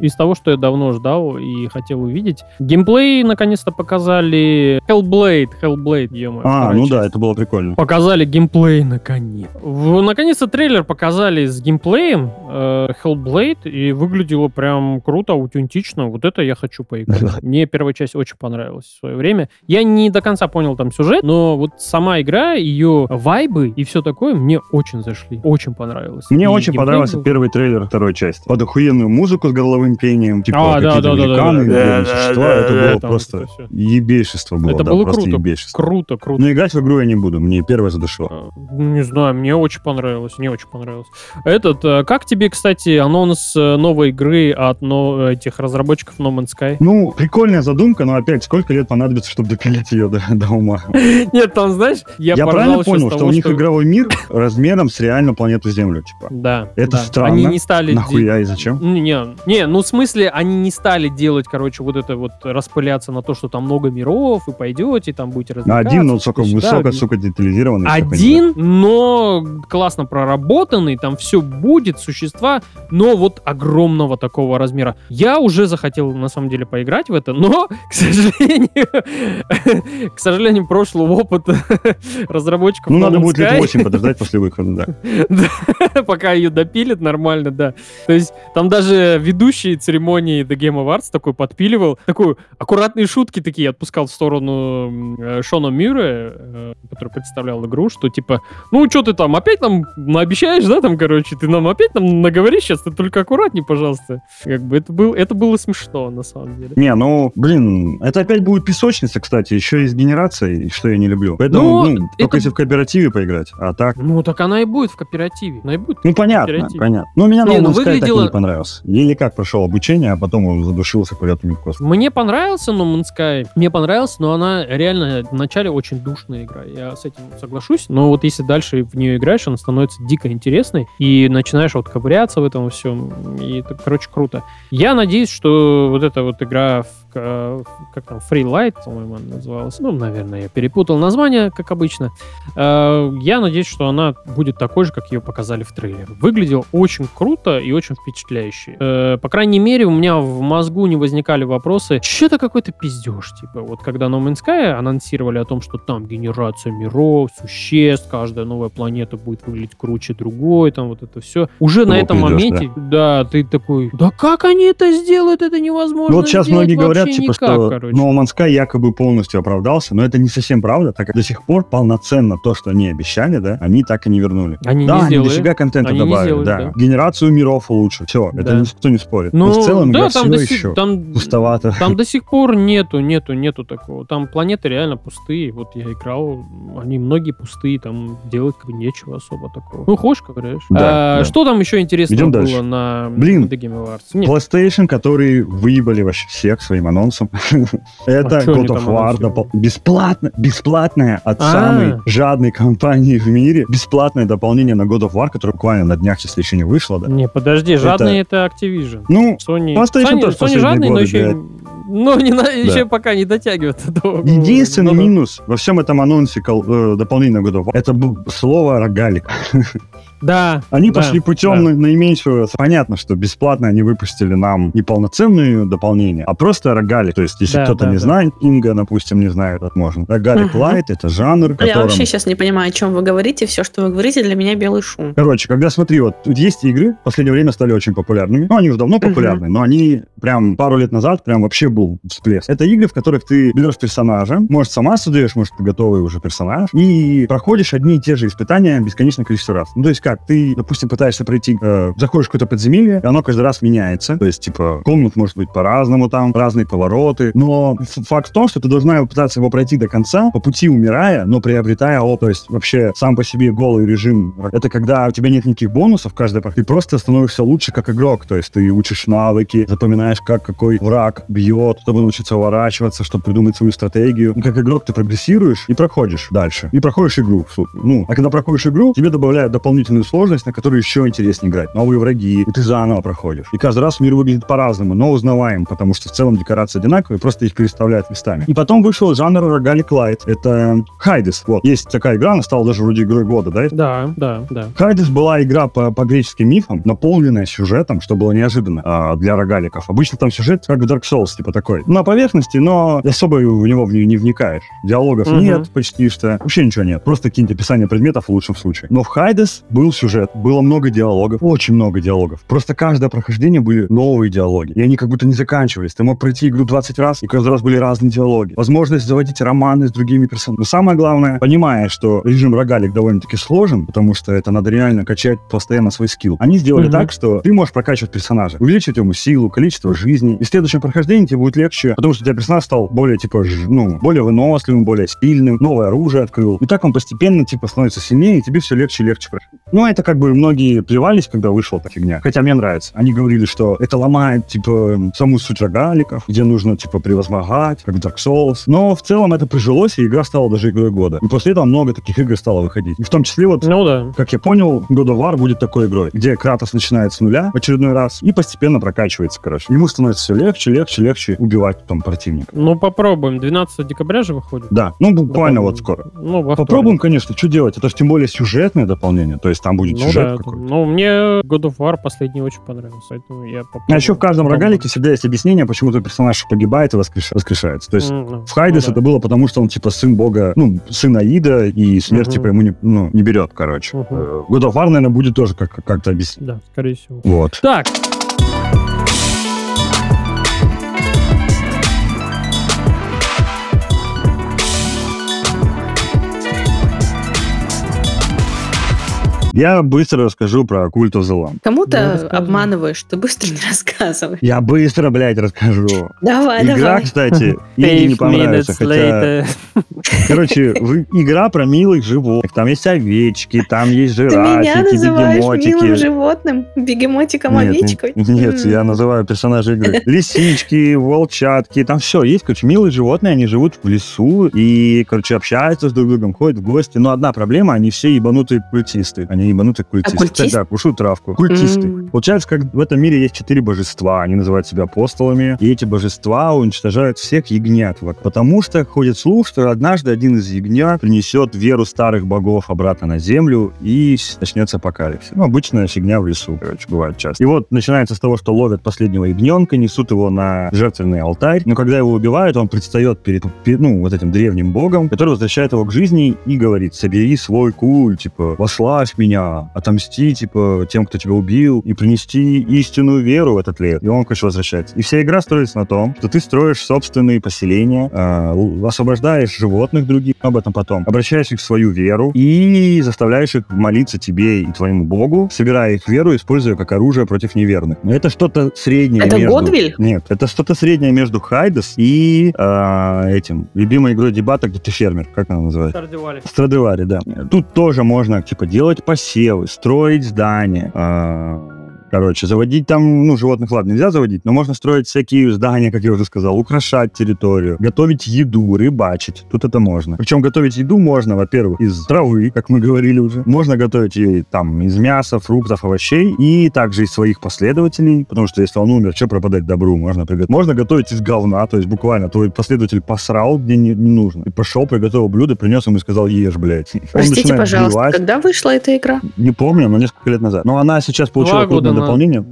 Из того, что я давно ждал и хотел увидеть, геймплей наконец-то показали Hellblade, Hellblade, ё А, ну да, это было прикольно. Показали геймплей наконец. В- Наконец-то трейлер показали с геймплеем э, Hellblade, и выглядело прям круто, аутентично. Вот это я хочу поиграть. Мне первая часть очень понравилась в свое время. Я не до конца понял там сюжет, но вот сама игра, ее вайбы и все такое мне очень зашли. Очень понравилось. Мне И очень геймплей понравился был- первый трейлер второй части. Под охуенную музыку с горловым пением, типа А, да, да, да, да, великаны, да, да, да, существа. да, Это да, было там просто это ебейшество было, Это да, было просто круто. ебейшество. Круто, круто. Но играть в игру я не буду, мне первое задушло. А, Не знаю, мне очень понравилось, мне очень понравилось. Этот, э, как тебе, кстати, анонс э, новой игры от но- этих разработчиков No Man's Sky? Ну, прикольная задумка, но опять, сколько лет понадобится, чтобы допилить ее до, до ума? Нет, там, знаешь, я, Я, правильно понял, что того, у них игровой мир размером с реальную планету Землю, типа? Да. Это да. странно. Они не стали... Нахуя и зачем? Не, не, ну в смысле, они не стали делать, короче, вот это вот распыляться на то, что там много миров, и пойдете, и там будете развлекаться. Один, но сука, высоко, сука, детализированный. Один, но классно проработанный, там все будет, существа, но вот огромного такого размера. Я уже захотел, на самом деле, поиграть в это, но, к сожалению, к сожалению, прошлого опыта разработчиков Ну, надо будет лет Sky- 8 подождать после выхода, да. Пока ее допилят нормально, да. То есть там даже ведущий церемонии The Game Awards такой подпиливал, такой аккуратные шутки такие отпускал в сторону э, Шона Мюра, э, который представлял игру, что типа, ну что ты там, опять нам обещаешь, да, там, короче, ты нам опять нам наговоришь сейчас, ты только аккуратней, пожалуйста. Как бы это, был, это было смешно, на самом деле. Не, ну, блин, это опять будет песочница, кстати, еще и с генерацией, что я не люблю. Поэтому, Ну, ну, только это- если в кооперативе поиграть, а так... Ну, так она и будет в кооперативе. Она и будет Ну, понятно, понятно. Ну, меня Не, No ну, Sky так и выглядело- не понравился. Еле как прошел обучение, а потом задушился полетами в космос. Мне понравился No Man's Sky. Мне понравился, но она реально вначале очень душная игра. Я с этим соглашусь. Но вот если дальше в нее играешь, она становится дико интересной. И начинаешь вот ковыряться в этом всем. И это, короче, круто. Я надеюсь, что вот эта вот игра в э, как там, Freelight, по-моему, она называлась. Ну, наверное, я перепутал название, как обычно. Э, я надеюсь, что она будет такой же, как ее показали в трейлере. Выглядел очень круто и очень впечатляюще. Э, по крайней мере, у меня в мозгу не возникали вопросы, что это какой-то пиздеж, типа, вот когда No Man's Sky анонсировали о том, что там генерация миров, существ, каждая новая планета будет выглядеть круче другой, там вот это все. Уже Было на этом пиздёж, моменте, да. ты такой, да как они это сделают, это невозможно Ну, вот сейчас многие говорят, вообще типа, никак, что короче. No Man's Sky якобы полностью оправдался, но это не совсем правда, так как до сих пор полноценно то, что они обещали, да, они так и не вернули. Они да, не они сделали. дофига контента Они добавили, сделали, да. да. Генерацию миров улучшили, все, это Да. никто не спорит. Ну, но в целом да, там до, сих, еще там, пустовато. там до сих пор нету, нету, нету такого. Там планеты реально пустые. Вот я играл, они многие пустые, там делать как бы нечего особо такого. Ну, хочешь, как говоришь. Да, А, да. Что там еще интересного Идем было дальше. на Блин. The Game Awards? Нет, PlayStation, который выебали вообще всех своим анонсом. Это А они God of War бесплатно, бесплатное от А. самой жадной компании в мире, бесплатное дополнение на God of War, которое буквально на днях, если еще не вышло, да. не, подожди, жадный это Activision. Ну, Sony, Sony, жадный, но еще, но не на- еще пока не дотягивает до... единственный Ну, да. минус во всем этом анонсе кол- э, дополнения на God of War, это был слово рогалик. Да. Они да, пошли путем да. на- наименьшего. Понятно, что бесплатно они выпустили нам не полноценные дополнения, а просто рогалик. То есть, если Да, кто-то да, не да. знает, Инга, допустим, не знает, это можно. Рогалик Мгм. лайт — это жанр, в Я вообще сейчас не понимаю, о чем вы говорите. Все, что вы говорите, для меня белый шум. Короче, когда смотри, вот тут есть игры, в последнее время стали очень популярными. Ну, они уже давно популярны, но они прям пару лет назад прям вообще был всплеск. Это игры, в которых ты берешь персонажа, может, сама создаешь, может, ты готовый уже персонаж, и проходишь одни и те же испытания бесконечное количество раз. Ну, то есть как, ты, допустим, пытаешься пройти, э, заходишь в какое-то подземелье, и оно каждый раз меняется. То есть, типа, комнат может быть по-разному там, разные повороты. Но факт в том, что ты должна пытаться его пройти до конца, по пути умирая, но приобретая опыт. То есть, вообще, сам по себе голый режим, это когда у тебя нет никаких бонусов каждый проход, ты просто становишься лучше как игрок. То есть, ты учишь навыки, запоминаешь, как какой враг бьет, чтобы научиться уворачиваться, чтобы придумать свою стратегию. Ну, Как игрок ты прогрессируешь и проходишь дальше. И проходишь игру. Ну, а когда проходишь игру, тебе добавляют дополнительную сложность, на которую еще интереснее играть. Новые враги, и ты заново проходишь. И каждый раз мир выглядит по-разному, но узнаваем, потому что в целом декорации одинаковые, просто их переставляют местами. И потом вышел жанр рогалик лайт. Это Хайдес. Вот. Есть такая игра, она стала даже вроде игрой года, да? Да, да, да. Хайдес была игра по, по греческим мифам, наполненная сюжетом, что было неожиданно а, для рогаликов. Обычно там сюжет как в Dark Souls, типа такой. На поверхности, но особо в него в- не вникаешь. Диалогов Мгм. нет почти что. Вообще ничего нет. Просто какие-нибудь описания предметов в лучшем случае. Но в Хайдес был сюжет, было много диалогов, очень много диалогов. Просто каждое прохождение были новые диалоги. И они как будто не заканчивались. Ты мог пройти игру 20 раз, и каждый раз были разные диалоги. Возможность заводить романы с другими персонажами. Но самое главное, понимая, что режим рогалик довольно-таки сложен, потому что это надо реально качать постоянно свой скилл. Они сделали Мгм. так, что ты можешь прокачивать персонажа, увеличивать ему силу, количество жизни. И в следующем прохождении тебе будет легче, потому что у тебя персонаж стал более, типа, ну, более выносливым, более сильным, новое оружие открыл. И так он постепенно, типа, становится сильнее, и тебе все легче и легче проходить. Ну, это как бы многие плевались, когда вышла эта фигня. Хотя мне нравится. Они говорили, что это ломает, типа, саму суть рогаликов, где нужно, типа, превозмогать, как Dark Souls. Но в целом это прижилось, и игра стала даже игрой года. И после этого много таких игр стало выходить. И в том числе вот Ну да. как я понял, God of War будет такой игрой, где Кратос начинает с нуля в очередной раз и постепенно прокачивается, короче. Ему становится все легче, легче, легче убивать потом противника. Ну, попробуем. 12 декабря же выходит. Да, ну буквально Дополнение. вот скоро. Ну, Попробуем, конечно, что делать? Это же тем более сюжетное дополнение, то есть там будет Ну сюжет да. какой-то. Ну, мне God of War последний очень понравился, поэтому я попробую. А еще в каждом Попробую. рогалике всегда есть объяснение, почему твой персонаж погибает и воскреш- воскрешается. То есть ну, в Хайдес ну да. это было потому, что он типа сын бога, ну, сын Аида, и смерть Мгм. типа ему не, ну, не берет, короче. Э, God of War, наверное, будет тоже как- как-то объяснить. Да, скорее всего. Вот. Так. Я быстро расскажу про Lamb. Ну, Кому-то расскажи. обманываешь, ты быстро не рассказывай. Я быстро, блядь, расскажу. Давай, Игра, давай. кстати, Инге не понравится. Хотя, короче, игра про милых животных. Там есть овечки, там есть Ты меня жирафики, называешь милым бегемотики. животным, бегемотиком, Нет, овечкой? нет, я называю персонажей игры. Лисички, волчатки, там все есть. Короче, милые животные, они живут в лесу и, короче, общаются с друг другом, ходят в гости. Но одна проблема, они все ебанутые культисты. Они ебанутый культист. А культист? Да, кушают травку. Культисты. М. Получается, как в этом мире есть четыре божества. Они называют себя апостолами. И эти божества уничтожают всех ягнят. Вот. Потому что ходит слух, что однажды один из ягнят принесет веру старых богов обратно на землю и начнется апокалипсис. Ну, обычная фигня в лесу, короче, бывает часто. И вот начинается с того, что ловят последнего ягненка, несут его на жертвенный алтарь. Но когда его убивают, он предстает перед, пе- ну, вот этим древним богом, который возвращает его к жизни и говорит, собери свой куль, типа, вославь меня, отомсти, типа, тем, кто тебя убил, и принести истинную веру в этот лет. И он, короче, возвращается. И вся игра строится на том, что ты строишь собственные поселения, л- освобождаешь животных других, об этом потом, обращаешь их в свою веру и заставляешь их молиться тебе и твоему богу, собирая их веру, используя как оружие против неверных. Но это что-то среднее Это между... Годвиль? Нет, это что-то среднее между Хайдес и а, этим, любимой игрой дебата, где ты фермер, как она называется? Стардивали. Страдивари, да. Тут тоже можно, типа, делать посевы, строить здания, а, Короче, заводить там, ну, животных, ладно, нельзя заводить, но можно строить всякие здания, как я уже сказал, украшать территорию, готовить еду, рыбачить. Тут это можно. Причем готовить еду можно, во-первых, из травы, как мы говорили уже. Можно готовить ее там из мяса, фруктов, овощей и также из своих последователей, потому что если он умер, что пропадать добру? Можно приготовить. Можно готовить из говна, то есть буквально твой последователь посрал, где не, не нужно. И пошел, приготовил блюдо, принес ему и сказал, ешь, блядь. Простите, пожалуйста, блевать. когда вышла эта игра? Не помню, но несколько лет назад. Но она сейчас получила Два года крупное на- дополнение.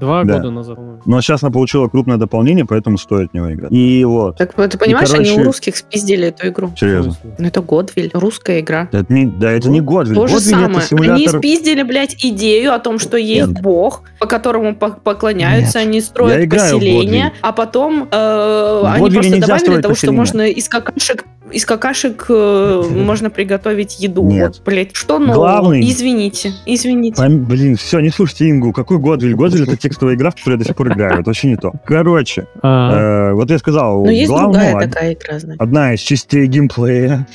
Два Да. года назад. по-моему. Но сейчас она получила крупное дополнение, поэтому стоит в него играть. И вот. Так ты понимаешь, они короче- у русских спиздили эту игру. Серьезно. Ну это Годвиль, русская игра. Это не, да, это не Годвиль. То же Годвиль самое. это Они симулятор... спиздили, блядь, идею о том, что есть Нет. бог, по которому по- поклоняются, Нет. они строят поселение, а потом э, они просто добавили того, что поселение. можно из какашек из какашек э, можно приготовить еду. Нет. Вот, блядь, что нового? Главный- Извините, извините. Пом- Блин, все, не слушайте Ингу. Какой Годвиль? Годвиль это текстовая игра, в которой я до сих пор играю. Это вообще не то. Короче, А, э, вот я сказал, Но есть главное, другая такая игра, значит. одна из частей геймплея.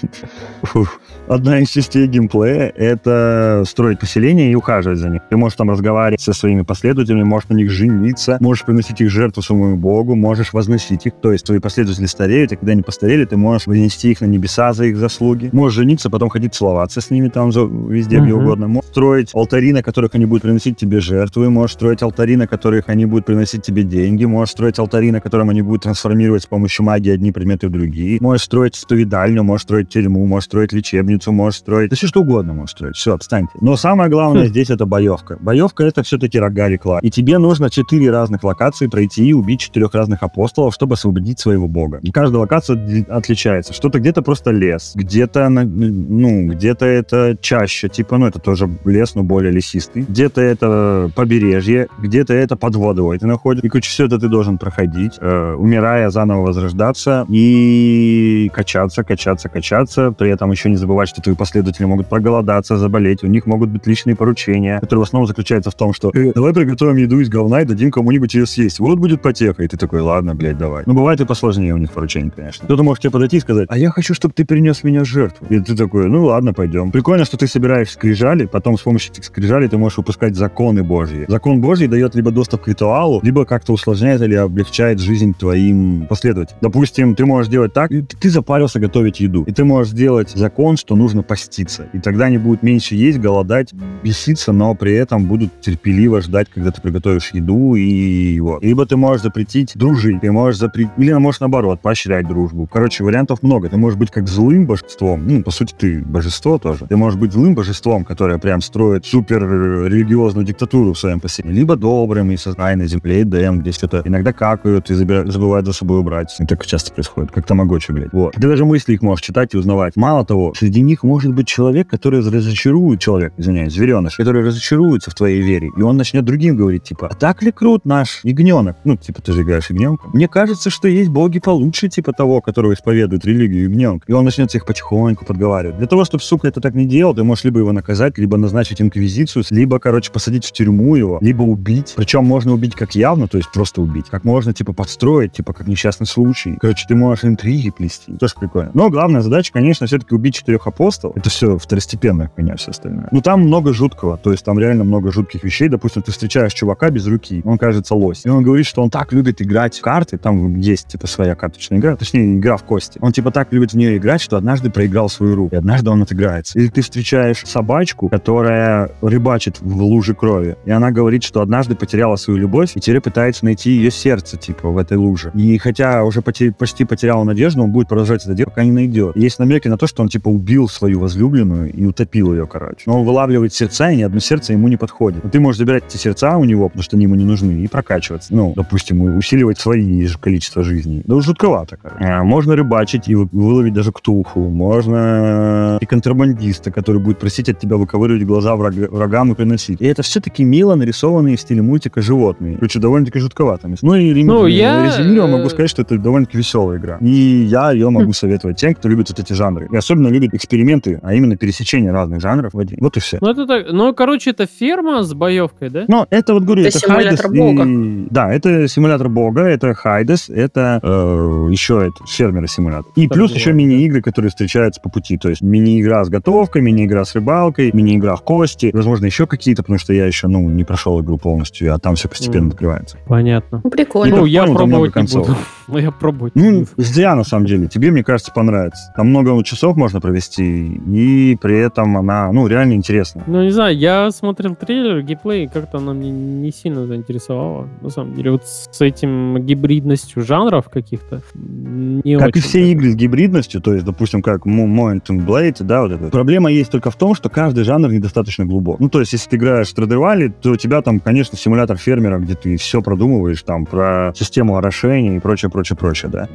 Одна из частей геймплея — это строить поселение и ухаживать за них. Ты можешь там разговаривать со своими последователями, можешь на них жениться, можешь приносить их жертву своему богу, можешь возносить их. То есть твои последователи стареют, и когда они постарели, ты можешь вынести их на небеса за их заслуги. Можешь жениться, потом ходить целоваться с ними там за- везде, где Мгм. угодно. Можешь строить алтари, на которых они будут приносить тебе жертвы. Можешь строить алтари, на которых они будут приносить тебе деньги. Можешь строить алтари, на котором они будут трансформировать с помощью магии одни предметы в другие. Можешь строить исповедальню, можешь строить тюрьму, можешь строить лечебницу, можешь строить... Да все что угодно можешь строить. Все, отстаньте. Но самое главное здесь это боевка. Боевка это все-таки рога рекла. И тебе нужно четыре разных локации пройти и убить четырех разных апостолов, чтобы освободить своего бога. И каждая локация отличается. Что-то где-то просто лес, где-то, на- ну, где-то это чаще, типа, ну, это тоже лес, но более лесистый. Где-то это побережье, где-то это под водой ты находишь. И, короче, все это ты должен проходить, э, умирая, заново возрождаться и качаться, качаться, качаться. При этом еще не забывать, что твои последователи могут проголодаться, заболеть. У них могут быть личные поручения, которые в основном заключаются в том, что «Э, давай приготовим еду из говна и дадим кому-нибудь ее съесть. Вот будет потеха. И ты такой, ладно, блядь, давай. Ну, бывает и посложнее у них поручения, конечно. Кто-то может тебе подойти и сказать, а я хочу, чтобы ты перенес меня жертву. И ты такой, ну ладно, пойдем. Прикольно, что ты собираешь скрижали, потом с помощью этих скрижалей ты можешь выпускать законы Божьи. Закон Божий дает либо доступ к ритуалу, либо как-то усложняет или облегчает жизнь твоим последователям. Допустим, ты можешь делать так, и ты запарился готовить еду. И ты можешь сделать закон, что нужно поститься. И тогда они будут меньше есть, голодать, беситься, но при этом будут терпеливо ждать, когда ты приготовишь еду и вот. Либо ты можешь запретить дружить, ты можешь запретить, или можешь наоборот, поощрять дружбу. Короче, вариантов много. Ты можешь быть как злым божеством, ну, по сути, ты божество тоже. Ты можешь быть злым божеством, которое прям строит супер религиозную диктатуру в своем поселении. Либо добрым и сознай на земле Эдем, где что-то иногда какают и забывают за собой убрать. И так часто происходит, как тамагочи, блядь. Вот. Ты даже мысли их можешь читать и узнавать. Мало того, среди них может быть человек, который разочарует человек, извиняюсь, звереныш, который разочаруется в твоей вере, и он начнет другим говорить, типа, а так ли крут наш ягненок? Ну, типа, ты же играешь ягненком. Мне кажется, что есть боги получше, типа того, которого исповедует религию ягненка. И он начнет всех потихоньку подговаривать. Для того, чтобы, сука, это так не делал, ты можешь либо его наказать, либо назначить инквизицию, либо, короче, посадить в тюрьму его, либо убить, Причем можно убить как явно, то есть просто убить, как можно, типа, подстроить, типа, как несчастный случай. Короче, ты можешь интриги плести. Тоже прикольно. Но главная задача, конечно, все-таки убить четырех апостолов. Это все второстепенное меня все остальное. Ну, там много жуткого, то есть там реально много жутких вещей. Допустим, ты встречаешь чувака без руки, он кажется лось. И он говорит, что он так любит играть в карты, там есть, типа, своя карточная игра, точнее, игра в кости. Он, типа, так любит в нее играть, что однажды проиграл свою руку, и однажды он отыграется. Или ты встречаешь собачку, которая рыбачит в луже крови, и она говорит, что однажды потеряла свою любовь, и теперь пытается найти ее сердце, типа, в этой луже. И хотя уже поте- почти потерял надежду, он будет продолжать это делать, пока не найдет. Есть намеки на то, что он, типа, убил свою возлюбленную и утопил ее, короче. Но он вылавливает сердца, и ни одно сердце ему не подходит. Но ты можешь забирать эти сердца у него, потому что они ему не нужны, и прокачиваться. Ну, допустим, усиливать свои количество жизней. Да жутковато, короче. А, Можно рыбачить и вы- выловить даже ктулху. Можно и контрабандиста, который будет просить от тебя выковыривать глаза враг- врагам и приносить. И это все таки мило нарисованные в стиле мультика животные. Короче, довольно-таки жутковато. Ну и рем- Ну, я, резюмируя, могу сказать, что это довольно-таки веселая игра. И я ее могу советовать тем, кто любит вот эти жанры. И особенно любит эксперименты, а именно пересечение разных жанров в один. Вот и все. Ну, это так, ну, короче, это ферма с боевкой, да? Но это вот говорю, Это это, симулятор Хайдес бога. и- Да, это симулятор бога, это Хайдес, это э, еще это фермера симулятор. И Так плюс бывает, еще мини-игры, которые встречаются по пути. То есть мини-игра с готовкой, мини-игра с рыбалкой, мини-игра в кости, возможно, еще какие-то, потому что я еще, ну, не прошел игру полностью, а там все постепенно Мгм. открывается. Понятно. Ну, прикольно. Ну, я понял, пробовать не буду. Ну, я пробовать Ну, зря, на самом деле. Тебе, мне кажется, понравится. Там много часов можно провести, и при этом она, ну, реально интересна. Ну, не знаю, я смотрел трейлер, геймплей, как-то она мне не сильно заинтересовала. На самом деле, вот с этим гибридностью жанров каких-то не Как и все даже. игры с гибридностью, то есть, допустим, как Mo- Mountain Blade, да, вот это. Проблема есть только в том, что каждый жанр недостаточно глубок. Ну, то есть, если ты играешь в Страдивали, то у тебя там, конечно, симулятор фермера, где ты все продумываешь, там, про систему орошения и прочее, прочее, прочее, да.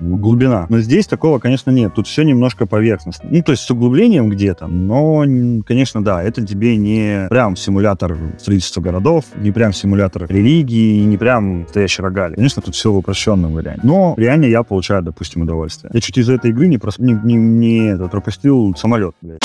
Глубина. Но здесь такого, конечно, нет. Тут все немножко поверхностно. Ну, то есть с углублением где-то, но, конечно, да, это тебе не прям симулятор строительства городов, не прям симулятор религии, не прям настоящий рогаль. Конечно, тут все в упрощенном варианте. Но реально я получаю, допустим, удовольствие. Я чуть из этой игры не, прос... не, не, не это, пропустил самолет, блядь.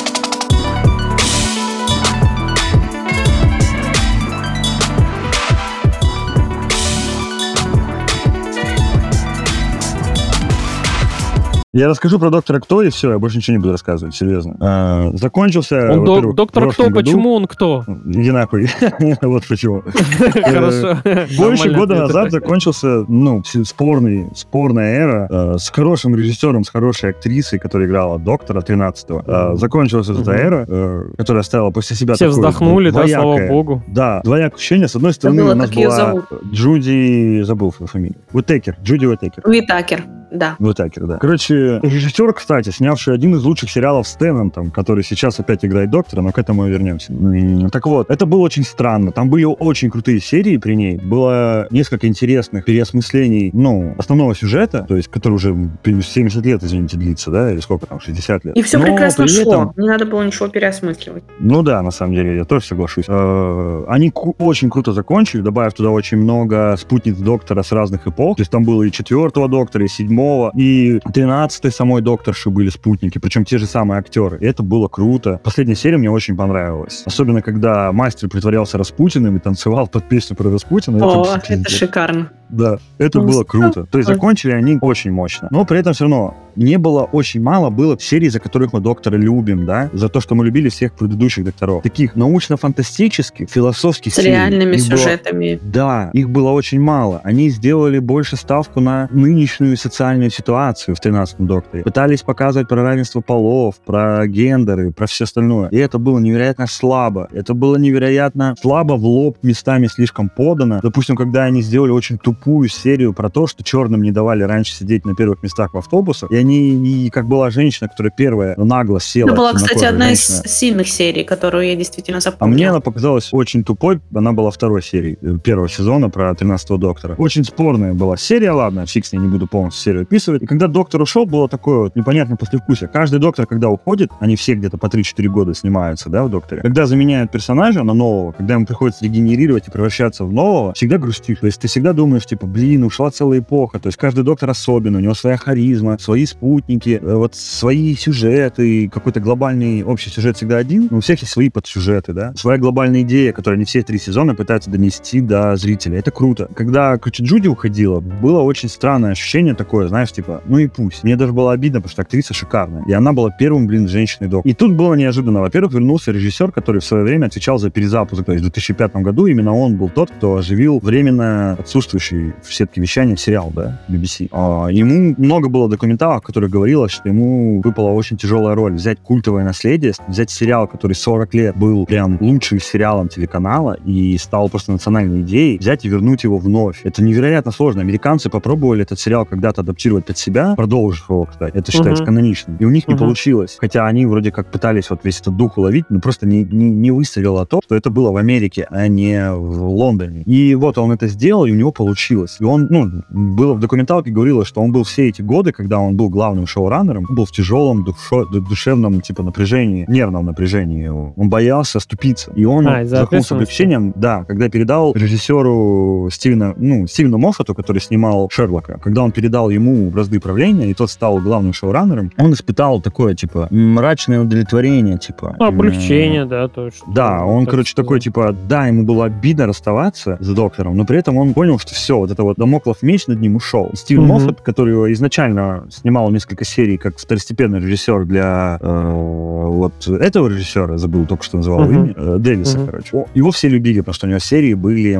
Я расскажу про доктора Кто, и все, я больше ничего не буду рассказывать, серьезно. А, закончился, Он в доктор кто? году. Почему он кто? Иди нахуй. вот почему. Хорошо. Больше Нормальный года назад закончился, ну, спорный, спорная эра э, с хорошим режиссером, с хорошей актрисой, которая играла доктора 13-го. Э, закончилась эта эра, э, которая оставила после себя Все вздохнули, да, слава богу. Да, двоякое ощущение. С одной стороны, у нас была. Джуди, забыл свою фамилию. Уитекер, Джуди Уитекер. Уитакер, да. Уитакер, да. Короче, режиссер, кстати, снявший один из лучших сериалов с Теннантом, который сейчас опять играет доктора, но к этому и вернемся. Так вот, это было очень странно. Там были очень крутые серии при ней. Было несколько интересных переосмыслений, ну, основного сюжета, то есть, который уже 70 лет, извините, длится, да, или сколько там, 60 лет. И все Но прекрасно при шло. этом- Не надо было ничего переосмысливать. ну да, на самом деле, я тоже соглашусь. Э, Они очень круто закончили, добавив туда очень много спутниц доктора с разных эпох. То есть там было и четвертого доктора, и седьмого, и тринадцатой самой докторши были спутники, причем те же самые актеры. И это было круто. Последняя серия мне очень понравилась. Особенно, когда мастер притворялся Распутиным и танцевал под песню про Распутина. О, Это это шикарно. Да, это Ну, было круто. То есть закончили они очень мощно. Но при этом все равно не было очень мало было серий, за которых мы доктора любим, да, за то, что мы любили всех предыдущих докторов. Таких научно-фантастических, философских С серий. реальными их было- сюжетами. Да, их было очень мало. Они сделали больше ставку на нынешнюю социальную ситуацию в 13-м докторе. Пытались показывать про равенство полов, про гендеры, про все остальное. И это было невероятно слабо. Это было невероятно слабо в лоб местами слишком подано. Допустим, когда они сделали очень тупую серию про то, что черным не давали раньше сидеть на первых местах в автобусах, и они, и как была женщина, которая первая нагло села. Это была, кстати, одна женщина. из сильных серий, которую я действительно А запомнила. мне она показалась очень тупой. Она была второй серии э, первого сезона про 13-го доктора. Очень спорная была серия, ладно, фиг с ней, не буду полностью серию описывать. И когда доктор ушел, было такое вот непонятное послевкусие. Каждый доктор, когда уходит, они все где-то по 3-4 года снимаются, да, в докторе. Когда заменяют персонажа на нового, когда ему приходится регенерировать и превращаться в нового, всегда грустишь. То есть ты всегда думаешь, типа, блин, ушла целая эпоха. То есть каждый доктор особенный, у него своя харизма, свои спутники, э, вот свои сюжеты, какой-то глобальный общий сюжет всегда один, но у всех есть свои подсюжеты, да, своя глобальная идея, которую они все три сезона пытаются донести до зрителя. Это круто. Когда, короче, Джуди уходила, было очень странное ощущение такое, знаешь, типа, ну и пусть. Мне даже было обидно, потому что актриса шикарная. И она была первым, блин, женщиной док. И тут было неожиданно. Во-первых, вернулся режиссер, который в свое время отвечал за перезапуск. То есть в 2005 году именно он был тот, кто оживил временно отсутствующий в сетке вещания сериал, да, BBC. А, ему много было документалов, которые говорилось, что ему выпала очень тяжелая роль взять культовое наследие, взять сериал, который 40 лет был прям лучшим сериалом телеканала и стал просто национальной идеей, взять и вернуть его вновь. Это невероятно сложно. Американцы попробовали этот сериал когда-то адаптировать под себя, продолжив его, кстати. Это считается uh-huh. каноничным. И у них uh-huh. не получилось. Хотя они вроде как пытались вот весь этот дух уловить, но просто не, не, не выставило то, что это было в Америке, а не в Лондоне. И вот он это сделал, и у него получилось. И он, ну, было в документалке говорилось, что он был все эти годы, когда он был главным шоураннером, был в тяжелом душо, душевном типа напряжении, нервном напряжении. Он боялся ступиться. И он а, вздохнул с облегчением, да, когда передал режиссеру Стивена, ну, Стивену Моффату, который снимал Шерлока, когда он передал ему бразды правления, и тот стал главным шоураннером, он испытал такое, типа, мрачное удовлетворение, типа. Облегчение, да, точно. Да, он, короче, такой, типа, да, ему было обидно расставаться с доктором, но при этом он понял, что все, вот это вот домоклов меч над ним ушел. Стивен mm-hmm. Моффат, который изначально снимал несколько серий как второстепенный режиссер для э, вот этого режиссера, забыл только что называл mm-hmm. имя, э, Дэвиса, mm-hmm. короче. Его все любили, потому что у него серии были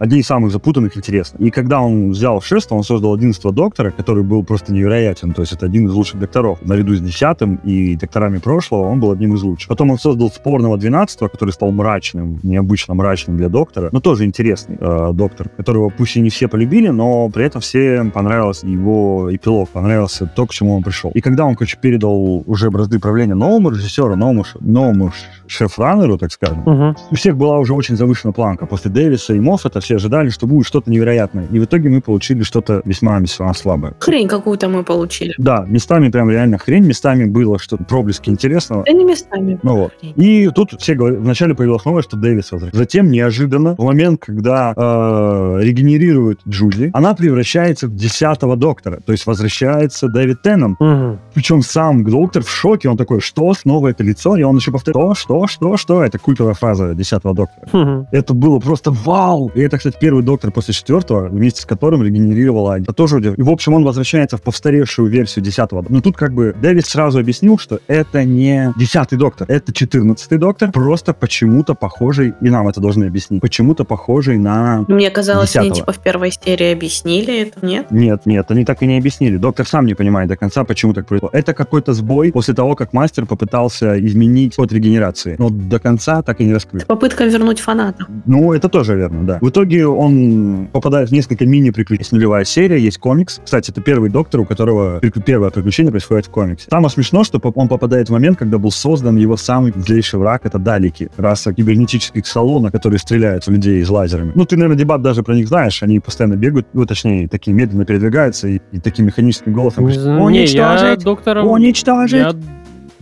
одни из самых запутанных и интересных. И когда он взял шест, он создал 11 доктора, который был просто невероятен. То есть это один из лучших докторов. Наряду с десятым и докторами прошлого он был одним из лучших. Потом он создал спорного 12 который стал мрачным, необычно мрачным для доктора, но тоже интересный э, доктор, которого пусть и не все полюбили, но при этом все понравился его эпилог, понравился то, к чему он пришел. И когда он, короче, передал уже бразды правления новому режиссеру, новому, новому шеф-раннеру, так скажем, угу. у всех была уже очень завышена планка. После Дэвиса и Моффата все ожидали, что будет что-то невероятное. И в итоге мы получили что-то весьма-весьма слабое. Хрень какую-то мы получили. Да, местами прям реально хрень, местами было что-то проблески интересного. Да не местами. Ну вот. И тут все говорят, вначале появилось новое, что Дэвис возвращается. Затем неожиданно, в момент, когда э, регенерирует Джуди, она превращается в десятого доктора. То есть возвращается Дэвид Теннон. Угу. Причем сам доктор в шоке, он такой, что, снова это лицо? И он еще повторяет, что, что, что, что? Это культовая фраза десятого доктора. Угу. Это было просто вау! И это, кстати, первый доктор после четвертого, вместе с которым регенерировала. Это тоже... И, в общем, он возвращается в повторевшую версию десятого. Но тут как бы Дэвид сразу объяснил, что это не десятый доктор, это четырнадцатый доктор, просто почему-то похожий, и нам это должны объяснить, почему-то похожий на Мне казалось, 10 они типа в первой серии объяснили это, нет? Нет, нет, они так и не объяснили. Доктор сам не понимает до конца, почему так произошло. Это какой-то сбой после того, как мастер попытался изменить ход регенерации. Но до конца так и не раскрыт. Попытка вернуть фаната. Ну, это тоже верно, да. В итоге он попадает в несколько мини-приключений. Нулевая серия, есть комикс. Кстати, это первый доктор, у которого первое приключение происходит в комиксе. Самое смешно, что он попадает в момент, когда был создан его самый злейший враг, это Далики, раса кибернетических салона, которые стреляют в людей из лазерами. Ну, ты, наверное, дебат даже про них знаешь, они постоянно бегают, ну, точнее, такие медленно передвигаются и, и таким механическим голосом говорят, уничтожить, я доктора... уничтожить. Я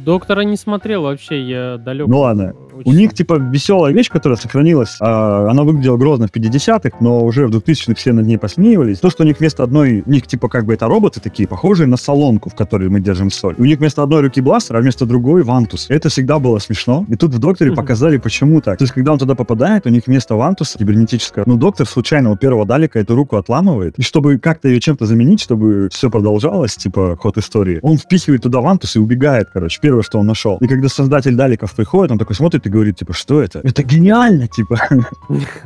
доктора не смотрел вообще, я далек. Ну ладно, очень... У них, типа, веселая вещь, которая сохранилась, а, она выглядела грозно в 50-х, но уже в 2000-х все над ней посмеивались. То, что у них вместо одной, у них, типа, как бы это роботы такие, похожие на солонку, в которой мы держим соль. У них вместо одной руки бластер, а вместо другой вантус. Это всегда было смешно. И тут в докторе показали, почему так. То есть, когда он туда попадает, у них вместо вантуса кибернетического, ну, доктор случайно у первого далека эту руку отламывает, и чтобы как-то ее чем-то заменить, чтобы все продолжалось, типа, ход истории, он впихивает туда вантус и убегает, короче, первое, что он нашел. И когда создатель даликов приходит, он такой смотрит и говорит, типа, что это? Это гениально, типа.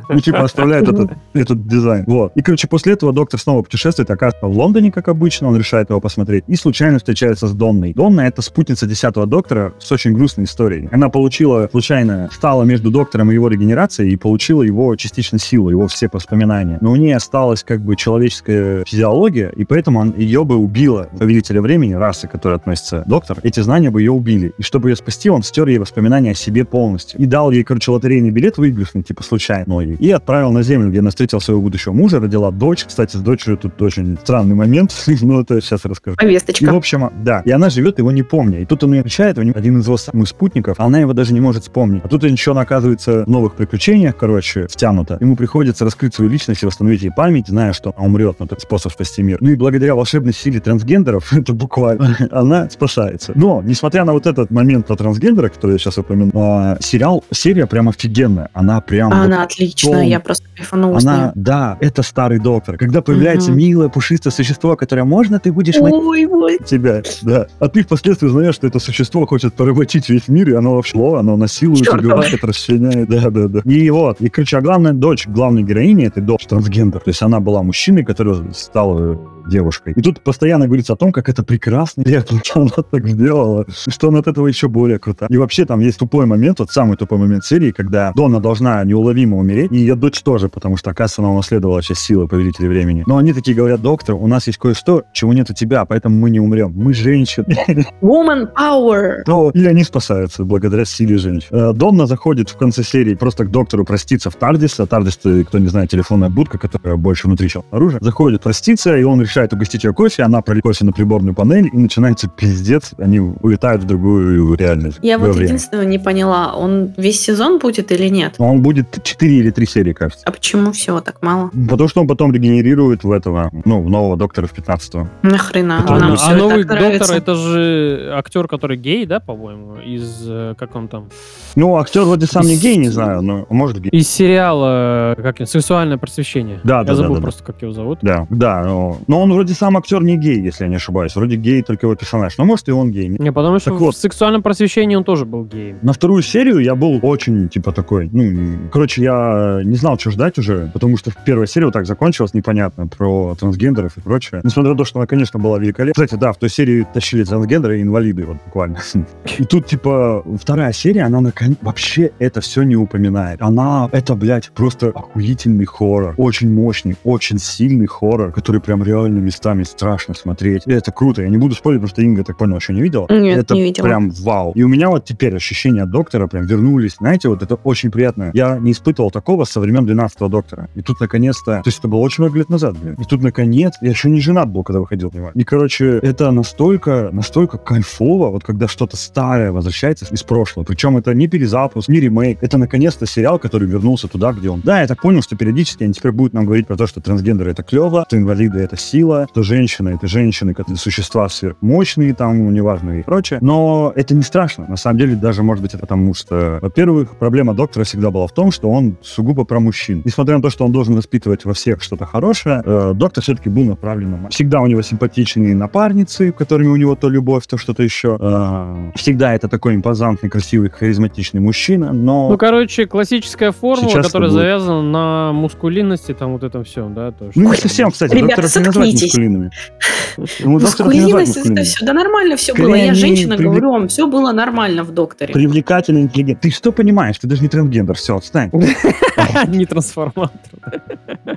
Ну, типа, оставляет этот, этот дизайн. Вот. И, короче, после этого доктор снова путешествует, оказывается, в Лондоне, как обычно, он решает его посмотреть, и случайно встречается с Донной. Донна — это спутница десятого доктора с очень грустной историей. Она получила, случайно, стала между доктором и его регенерацией и получила его частично силу, его все воспоминания. Но у нее осталась, как бы, человеческая физиология, и поэтому он, ее бы убила повелителя времени, расы, которая относится к доктору, эти знания бы ее убили. И чтобы ее спасти, он стер ей воспоминания о себе полностью. И дал ей, короче, лотерейный билет выигрышный, типа случайно. ей. И отправил на землю, где она встретила своего будущего мужа, родила дочь. Кстати, с дочерью тут очень странный момент, но это сейчас расскажу. И, Повесточка. в общем, да. И она живет его не помня. И тут он ее встречает, у него один из его самых спутников, а она его даже не может вспомнить. А тут еще она оказывается в новых приключениях, короче, втянута. Ему приходится раскрыть свою личность и восстановить ей память, зная, что она умрет, но это способ спасти мир. Ну и благодаря волшебной силе трансгендеров, это буквально, она спасается. Но, несмотря на вот этот момент про трансгендера, который я сейчас упомянул, а, сериал, серия прям офигенная. Она прям... вот Она отличная, том- я просто кайфанула она, да, это старый доктор. Когда появляется Мгм. милое, пушистое существо, которое можно, ты будешь Ой, ой. тебя, да. А ты впоследствии узнаешь, что это существо хочет поработить весь мир, и оно вообще, оно насилует, Чёртово. убивает, расчленяет, да, да, да. И вот, и, короче, а главная дочь главной героини, это дочь трансгендер, то есть она была мужчиной, который стал э, девушкой. И тут постоянно говорится о том, как это прекрасно, и что она так сделала, что она от этого еще более крута. И вообще там есть тупой момент, вот самый тупой момент серии, когда Дона должна неуловимо умереть, и ее дочь тоже, потому что, оказывается, она унаследовала часть силы повелителя времени. Но они такие говорят, доктор, у нас есть кое-что, чего нет у тебя, поэтому мы не умрем. Мы женщины. Woman power. То и они спасаются благодаря силе женщин. Э, Донна заходит в конце серии просто к доктору проститься в Тардис. А Тардис, кто не знает, телефонная будка, которая больше внутри, чем снаружи. Заходит проститься, и он решает угостить ее кофе. Она пролит кофе на приборную панель, и начинается пиздец. Они улетают в другую реальность. Я во вот время. единственное не поняла, он весь сезон будет или нет? Он будет 4 или 3 серии, кажется. А почему всего так мало? Потому что он потом регенерирует в этого, ну, в нового доктора в 15-го. Нахрена? А, Нам а и новый так нравится. доктор это же актер, который гей, да, по-моему, из э, как он там Ну, актер вроде сам не гей, не знаю, но может гей. из сериала как он, сексуальное просвещение. Да, Я да, забыл да, да. просто как его зовут. Да, да, но, но он вроде сам актер не гей, если я не ошибаюсь. Вроде гей только его персонаж. Но может и он гей. Не, потому что Так в вот. сексуальном просвещении он тоже был геем. На вторую серию я был очень, типа, такой, ну, короче, я не знал, что ждать уже, потому что первая серия вот так закончилась непонятно про трансгендеров и прочее. Несмотря на то, что она, конечно, была великолепна. Кстати, да, в той серии тащили трансгендеры и инвалиды, вот буквально. И тут, типа, вторая серия, она наконец вообще это все не упоминает. Она, это, блядь, просто охуительный хоррор. Очень мощный, очень сильный хоррор, который прям реально местами страшно смотреть. И это круто. Я не буду спорить, потому что Инга, так понял, еще не видела. Нет, это не видела. прям вау. И у меня вот теперь ощущения от доктора прям вернулись. Знаете, вот это очень приятно. Я не испытывал такого со времен 12-го доктора. И тут наконец-то... То есть это было очень много лет назад, блин. И тут наконец... Я еще не женат был, когда выходил него. И, короче, это настолько, настолько кайфово, вот когда что-то старое возвращается из прошлого. Причем это не перезапуск, не ремейк. Это наконец-то сериал, который вернулся туда, где он. Да, я так понял, что периодически они теперь будут нам говорить про то, что трансгендеры это клево, что инвалиды это сила, что женщины это женщины, как существа сверхмощные, там, ну, неважно и прочее. Но это не страшно. На самом деле, даже, может быть, это потому что, во-первых, проблема доктора всегда была в том, что он сугубо про мужчин. Несмотря на то, что он должен воспитывать во всех что-то хорошее, э, доктор все-таки был направлен на мать. Всегда у него симпатичные напарницы, которыми у него то любовь, то что-то еще. Э, всегда это такой импозантный, красивый, харизматичный мужчина, но... Ну, короче, классическая формула, Сейчас которая будет. завязана на мускулинности, там вот этом всем, да? То, Ну, не совсем, кстати, Ребята, мускулинами. Ну, Мускулинность, это все. Да нормально все было. Я женщина, говорю вам, все было нормально в докторе. Привлекательный, интеллигент. Ты что понимаешь? Ты даже не трансгендер. Все, отстань. Не трансформатор.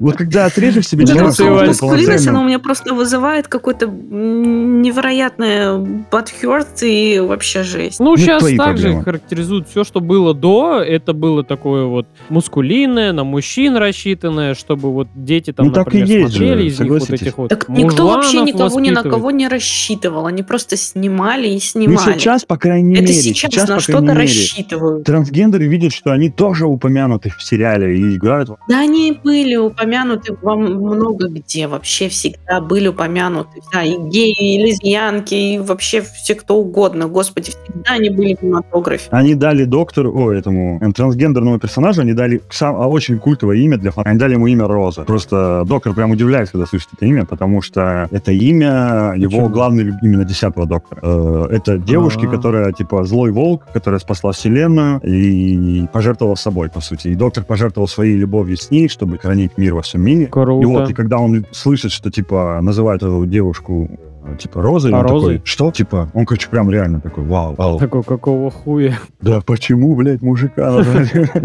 Вот когда отрежешь себе Ну, ну, полноценным- оно у меня просто вызывает какой-то м, невероятное бадхерт и вообще жесть. Ну, Ну, сейчас твои также характеризуют все, что было до. Это было такое вот мускулинное, на мужчин рассчитанное, чтобы вот дети там, Ну, например, смотрели из них вот этих вот Так никто вообще никого ни на кого не рассчитывал. Они просто снимали и Ну, снимали. сейчас, по крайней Это мере, сейчас, сейчас, на что-то рассчитывают. трансгендеры видят, что они тоже упомянуты в сериале и играют. Да они были упомянуты вам много где, вообще всегда были упомянуты. Да, и геи, и лесбиянки, и вообще все кто угодно. Господи, всегда они были в кинематографе. Они дали доктору, о, этому трансгендерному персонажу, они дали сам, а, очень культовое имя для фан- Они дали ему имя Роза. Просто доктор прям удивляется, когда слышит это имя, потому что это имя его Почему? главной люб- именно десятого доктора. Э, Это девушки, А. которая типа злой волк, которая спасла вселенную и пожертвовала собой, по сути. И доктор пожертвовал своей любовью с ней, чтобы хранить мир во всем мире. Круто. И вот, и когда он слышит, что, типа, называют эту девушку, типа, Розой, А, Розой? такой, что? Типа, он, короче, прям реально такой, вау, вау. Такой, какого хуя? Да почему, блядь, мужика?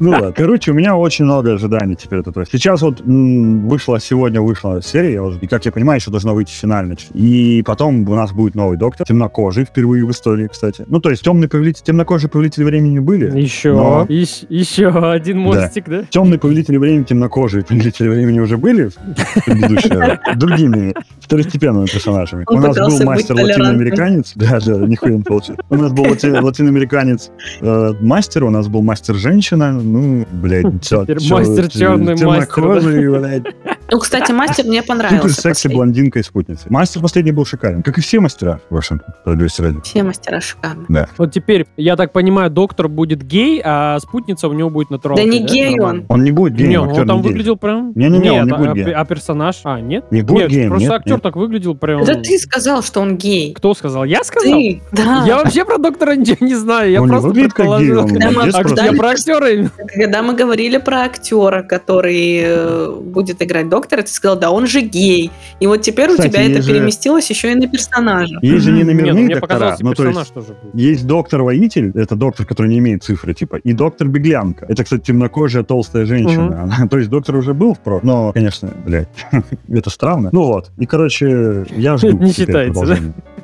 Ну ладно. Короче, у меня очень много ожиданий теперь от этого. Сейчас вот вышла, сегодня вышла серия, и, как я понимаю, еще должна выйти финальная. И потом у нас будет новый доктор, темнокожий впервые в истории, кстати. Ну, то есть темные повелители, темнокожие повелители времени были. Еще, Но- еще один мостик, да? Темные повелители времени, темнокожие повелители времени уже были в предыдущие другими второстепенными персонажами. Он у нас был мастер латиноамериканец. Да, да, нихуя не получилось. У нас был лати- латиноамериканец э, мастер, у нас был мастер женщина. Ну, блядь, чё, мастер чёрный мастер, темнокожий, блядь. Ну, кстати, мастер мне Супер понравился. секси последний. блондинка и спутница. Мастер последний был шикарен, как и все мастера, в справедливости ради. Все мастера шикарные. Да. Вот теперь, я так понимаю, доктор будет гей, а спутница у него будет натуралка. Да не гей Нормально. он. Он не будет Не, геем, он актер там не гей. выглядел прям... Не-не-не, он Нет, не будет а, геем. а персонаж... А, нет? Не будет Нет, геем, просто нет, актер нет. так выглядел прям... Это ты сказал, что он гей. Кто сказал? Я сказал? Ты, да. Я вообще про доктора ничего не знаю, я Он не просто выглядит как гей, он Да, А про актера. Когда мы говорили про актера, который э, будет играть доктора, ты сказал, да он же гей. И вот теперь Кстати, у тебя это же- переместилось еще и на персонажа. Есть же не Не, ну, номерные мне доктора, ну, то персонаж есть тоже был. Есть доктор-воитель, это доктор, который не имеет цифры, типа, и доктор-беглянка. Это, кстати, темнокожая толстая женщина. Она- то есть доктор уже был в про, но, конечно, блядь, это странно. Ну вот, и, короче, я жду Не считается, да?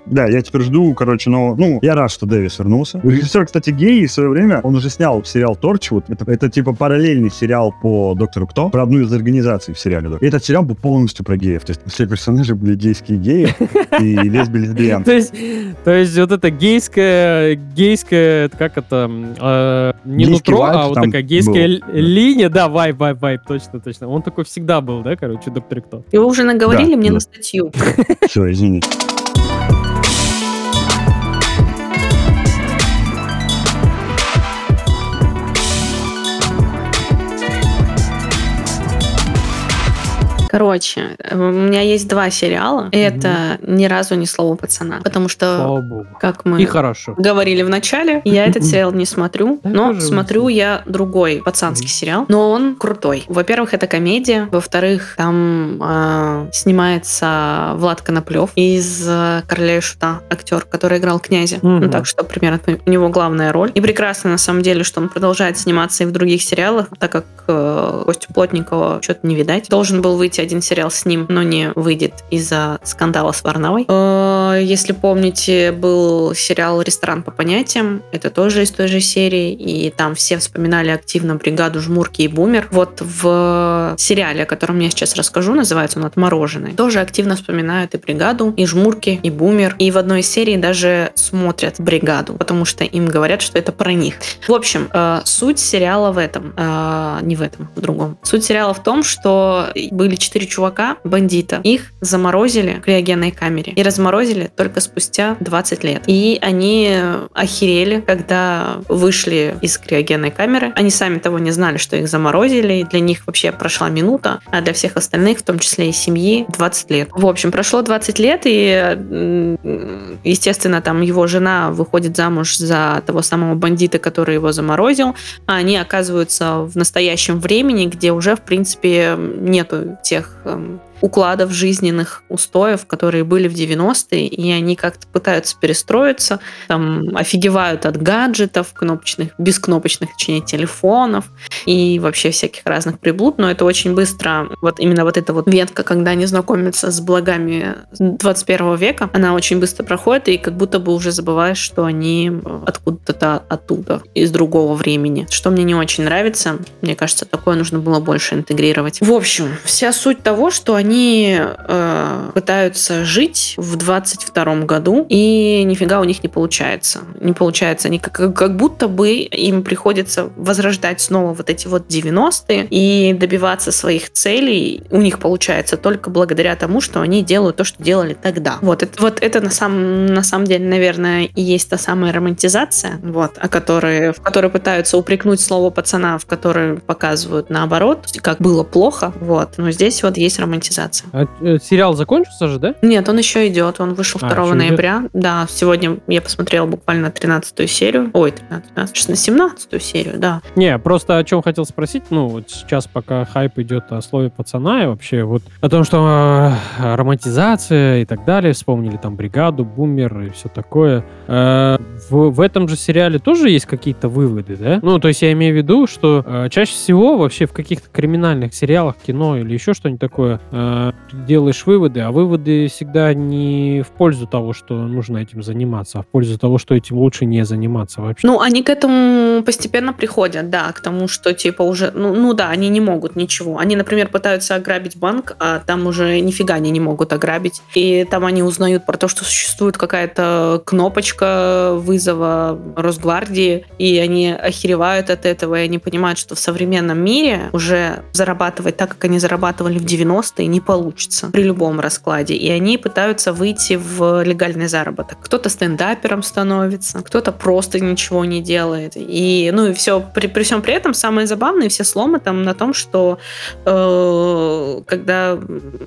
Да, я теперь жду, короче, но, ну, я рад, что Дэвис вернулся. Режиссер, кстати, гей, и в свое время он уже снял сериал Торчвуд. Это, это типа параллельный сериал по Доктору Кто, про одну из организаций в сериале. Этот сериал был полностью про геев. То есть все персонажи были гейские геи и лесби-лесбиянки. То есть, то есть вот это гейская, гейская, как это, э, не нутро, а вот такая гейская линия, да, вайб, вайб, вайб, точно, точно. Он такой всегда был, да, короче, доктор кто. Его уже наговорили мне на статью. Все, извините. Короче, э, у меня есть два сериала. И это ни разу не слово пацана. Потому что, как мы И хорошо. говорили в начале, я этот сериал не смотрю, но смотрю я другой пацанский сериал, но он крутой. Во-первых, это комедия, во-вторых, там а, снимается Влад Коноплев из э, «Короля и Шута», актер, который играл князя. Ну, так что примерно у него главная роль. И прекрасно, на самом деле, что он продолжает сниматься и в других сериалах, так как э, Костю Плотникова что-то не видать. Должен был выйти один сериал с ним, но не выйдет из-за скандала с Варновой. Э, Если помните, был сериал «Ресторан по понятиям». Это тоже из той же серии. И там все вспоминали активно бригаду «Жмурки» и «Бумер». Вот в сериале, о котором я сейчас расскажу, называется он «Отмороженный», тоже активно вспоминают и бригаду, и «Жмурки», и «Бумер». И в одной из серий даже смотрят бригаду, потому что им говорят, что это про них. В общем, э, суть сериала в этом. Э, не в этом, в другом. Суть сериала в том, что были четыре чувака, бандита. Их заморозили в криогенной камере. И разморозили только спустя 20 лет. И они охерели, когда вышли из криогенной камеры. Они сами того не знали, что их заморозили. И для них вообще прошла минута, а для всех остальных, в том числе и семьи, 20 лет. В общем, прошло 20 лет, и, естественно, там его жена выходит замуж за того самого бандита, который его заморозил, а они оказываются в настоящем времени, где уже, в принципе, нету тех эм, укладов жизненных устоев, которые были в 90-е, и они как-то пытаются перестроиться, там офигевают от гаджетов кнопочных, бескнопочных, точнее, телефонов и вообще всяких разных приблуд, но это очень быстро, вот именно вот эта вот ветка, когда они знакомятся с благами 21 века, она очень быстро проходит, и как будто бы уже забываешь, что они откуда-то оттуда, из другого времени, что мне не очень нравится. Мне кажется, такое нужно было больше интегрировать. В общем, вся суть того, что они э, пытаются жить в 22 году, и нифига у них не получается. Не получается. Они как, как будто бы им приходится возрождать снова вот эти вот 90-е и добиваться своих целей. У них получается только благодаря тому, что они делают то, что делали тогда. Вот это, вот это на, самом, на самом деле, наверное, и есть та самая романтизация, вот, о которой, в которой пытаются упрекнуть слово пацана, в которой показывают наоборот, как было плохо, вот. Но здесь вот есть романтизация экранизация. А, э, сериал закончился же, да? Нет, он еще идет. Он вышел А, 2 еще ноября. Да, сегодня я посмотрела буквально 13 серию. Ой, 13, 15, 16, 17 серию, да. Не, просто о чем хотел спросить, ну, вот сейчас пока хайп идет о слове пацана и вообще вот о том, что э, романтизация и так далее, вспомнили там бригаду, бумер и все такое. Э, в, в этом же сериале тоже есть какие-то выводы, да? Ну, то есть я имею в виду, что э, чаще всего вообще в каких-то криминальных сериалах, кино или еще что-нибудь такое э, делаешь выводы, а выводы всегда не в пользу того, что нужно этим заниматься, а в пользу того, что этим лучше не заниматься вообще. Ну, они к этому постепенно приходят, да, к тому, что типа уже, ну, ну да, они не могут ничего. Они, например, пытаются ограбить банк, а там уже нифига они не могут ограбить. И там они узнают про то, что существует какая-то кнопочка вызова Росгвардии, и они охеревают от этого, и они понимают, что в современном мире уже зарабатывать так, как они зарабатывали в 90-е, не получится при любом раскладе. И они пытаются выйти в легальный заработок. Кто-то стендапером становится, кто-то просто ничего не делает. И, ну и все, при, при всем при этом самое забавное, все сломы там на том, что э, когда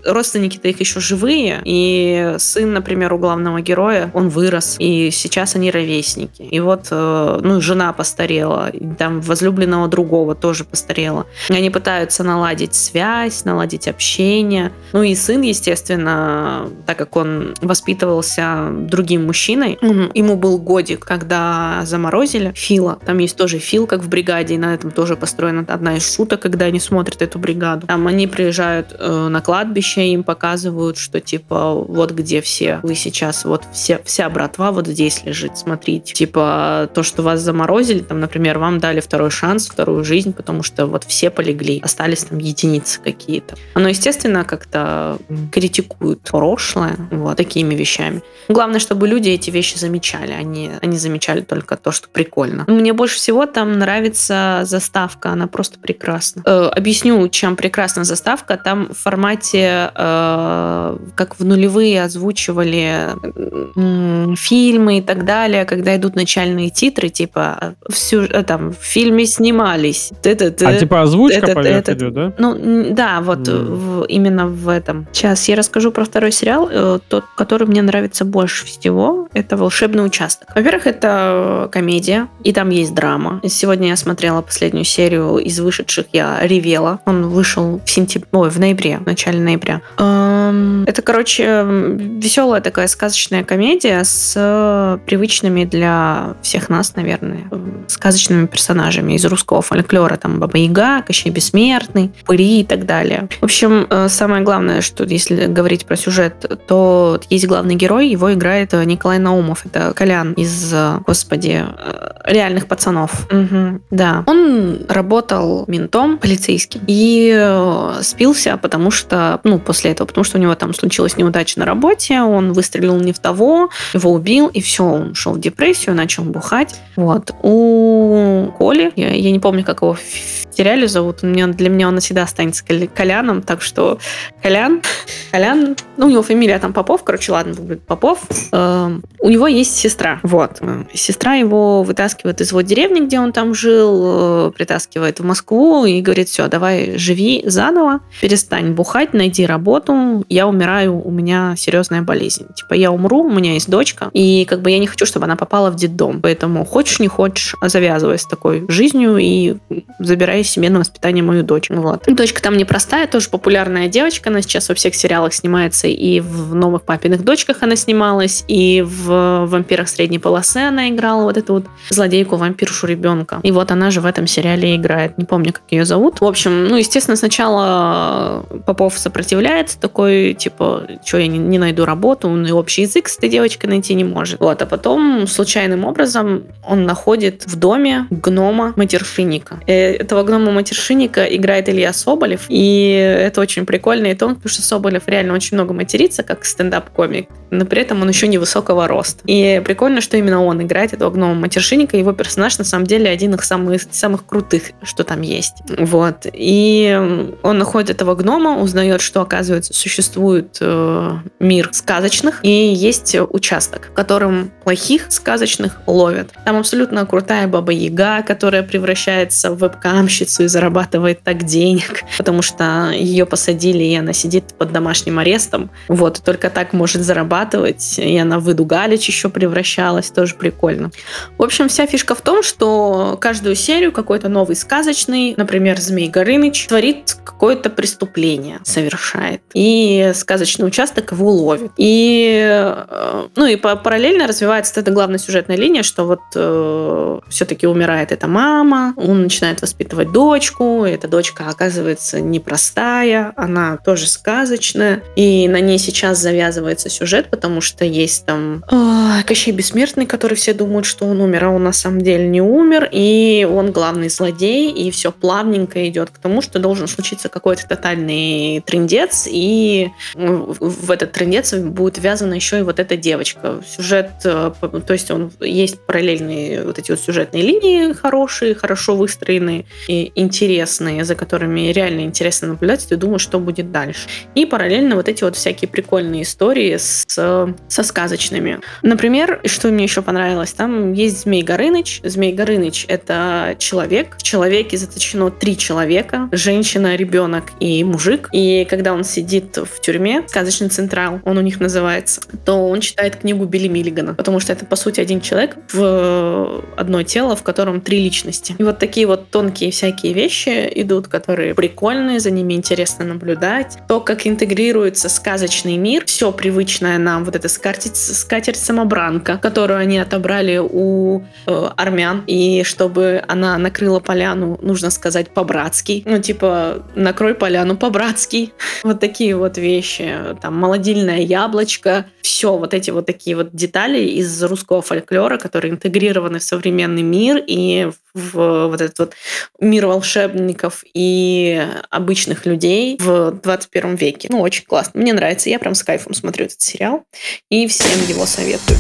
родственники-то их еще живые, и сын, например, у главного героя, он вырос, и сейчас они ровесники. И вот, э, ну, жена постарела, и там возлюбленного другого тоже постарела. Они пытаются наладить связь, наладить общение. Ну и сын, естественно, так как он воспитывался другим мужчиной, ему был годик, когда заморозили Фила. Там есть тоже Фил, как в бригаде, и на этом тоже построена одна из шуток, когда они смотрят эту бригаду. Там они приезжают э, на кладбище, им показывают, что типа вот где все вы сейчас, вот все, вся братва вот здесь лежит, смотрите. Типа то, что вас заморозили, там, например, вам дали второй шанс, вторую жизнь, потому что вот все полегли, остались там единицы какие-то. Оно, естественно, как-то критикует прошлое вот такими вещами. Главное, чтобы люди эти вещи замечали, они, они замечали только то, что прикольно. Мне больше всего там нравится заставка, она просто прекрасна. Э, объясню, чем прекрасна заставка. Там в формате, э, как в нулевые озвучивали м, фильмы и так далее, когда идут начальные титры, типа всю, э, там в фильме снимались. А типа озвучка поверх идет, да? Ну, да, вот М. в- именно в этом. Сейчас я расскажу про второй сериал, э, тот, который мне нравится больше всего. Это «Волшебный участок». Во-первых, это комедия, и там есть драма. Сегодня я смотрела последнюю серию из вышедших, я ревела. Он вышел в сентябре, ой, в ноябре, в начале ноября. Эм, Это, короче, веселая такая сказочная комедия с привычными для всех нас, наверное, сказочными персонажами из русского фольклора. Там Баба Яга, Кощей Бессмертный, Пыри и так далее. В общем, э, самое главное, что если говорить про сюжет, то есть главный герой, его играет э, Николай Наумов. Это Колян из, э, господи, э, реальных пацанов. Мгм, да. Он работал ментом полицейским и спился, потому что, ну, после этого, потому что у него там случилась неудача на работе, он выстрелил не в того, его убил, и все, он ушел в депрессию, начал бухать. Вот. У Коли, я, я не помню, как его сериале зовут, у меня, для меня он навсегда останется Коля- Коляном, так что Колян, Колян, ну, у него фамилия там Попов, короче, ладно, будет Попов. Эм, у него есть сестра, вот. Сестра его вытаскивает из его деревни, где он там жил, э, притаскивает в Москву и говорит, все, давай живи заново, перестань бухать, найди работу, я умираю, у меня серьезная болезнь. Типа, я умру, у меня есть дочка, и как бы я не хочу, чтобы она попала в детдом. Поэтому хочешь, не хочешь, завязывай с такой жизнью и забирай себе на воспитание мою дочь. Вот. Дочка там непростая, тоже популярная девочка, она сейчас во всех сериалах снимается, и в «Новых папиных дочках» она снималась, и в «Вампирах средней полосы» она играла вот эту вот злодейку, вампиршу ребенка. И вот она же в этом сериале играет. Не помню, как ее зовут. В общем, ну, естественно, сначала Попов сопротивляется, такой, типа, что я не, не найду работу, он и общий язык с этой девочкой найти не может. Вот, а потом случайным образом он находит в доме гнома-матершинника. Э, Этого гнома-матершинника играет Илья Соболев, и это очень прикольно и тонко, потому что Соболев реально очень много матерится, как стендап-комик, но при этом он еще невысокого роста. И прикольно, что именно он играет этого гнома-матершинника, его персонаж на самом деле один из самых, самых крутых, что там есть. Вот. И он находит этого гнома, узнает, что, оказывается, существует э, мир сказочных, и есть участок, в котором плохих сказочных ловят. Там абсолютно крутая баба Яга, которая превращается в вебкамщицу, тюремщицу и зарабатывает так денег, потому что ее посадили, и она сидит под домашним арестом. Вот, и только так может зарабатывать. И она в Иду Галич еще превращалась, тоже прикольно. В общем, вся фишка в том, что каждую серию какой-то новый сказочный, например, Змей Горыныч, творит какое-то преступление, совершает. И сказочный участок его ловит. И, э, ну, и параллельно развивается эта главная сюжетная линия, что вот э, все-таки умирает эта мама, он начинает воспитывать дочку, эта дочка оказывается непростая, она тоже сказочная, и на ней сейчас завязывается сюжет, потому что есть там э, Кощей Бессмертный, который все думают, что он умер, а он на самом деле не умер, и он главный злодей, и все плавненько идет к тому, что должен случиться какой-то тотальный трендец, и в этот трендец будет ввязана еще и вот эта девочка. Сюжет, э, то есть он есть параллельные вот эти вот сюжетные линии хорошие, хорошо выстроенные и интересные, за которыми реально интересно наблюдать, ты думаешь, что будет дальше. И параллельно вот эти вот всякие прикольные истории с, со сказочными. Например, что мне еще понравилось, там есть Змей Горыныч. Змей Горыныч — это человек. В человеке заточено три человека. Женщина, ребенок и мужик. И когда он сидит в тюрьме, сказочный централ, он у них называется, то он читает книгу Билли Миллигана, потому что это, по сути, один человек в одно тело, в котором три личности. И вот такие вот тонкие всякие вещи идут, которые прикольные, за ними интересно наблюдать. То, как интегрируется сказочный мир, все привычное нам, вот эта скатерть, скатерть самобранка, которую они отобрали у э, армян, и чтобы она накрыла поляну, нужно сказать по-братски. Ну, типа, накрой поляну по-братски. Вот такие вот вещи. Там, молодильное яблочко. Все вот эти вот такие вот детали из русского фольклора, которые интегрированы в современный мир и в вот этот вот мир волшебников и обычных людей в 21 веке. Ну, очень классно. Мне нравится. Я прям с кайфом смотрю этот сериал и всем его советую.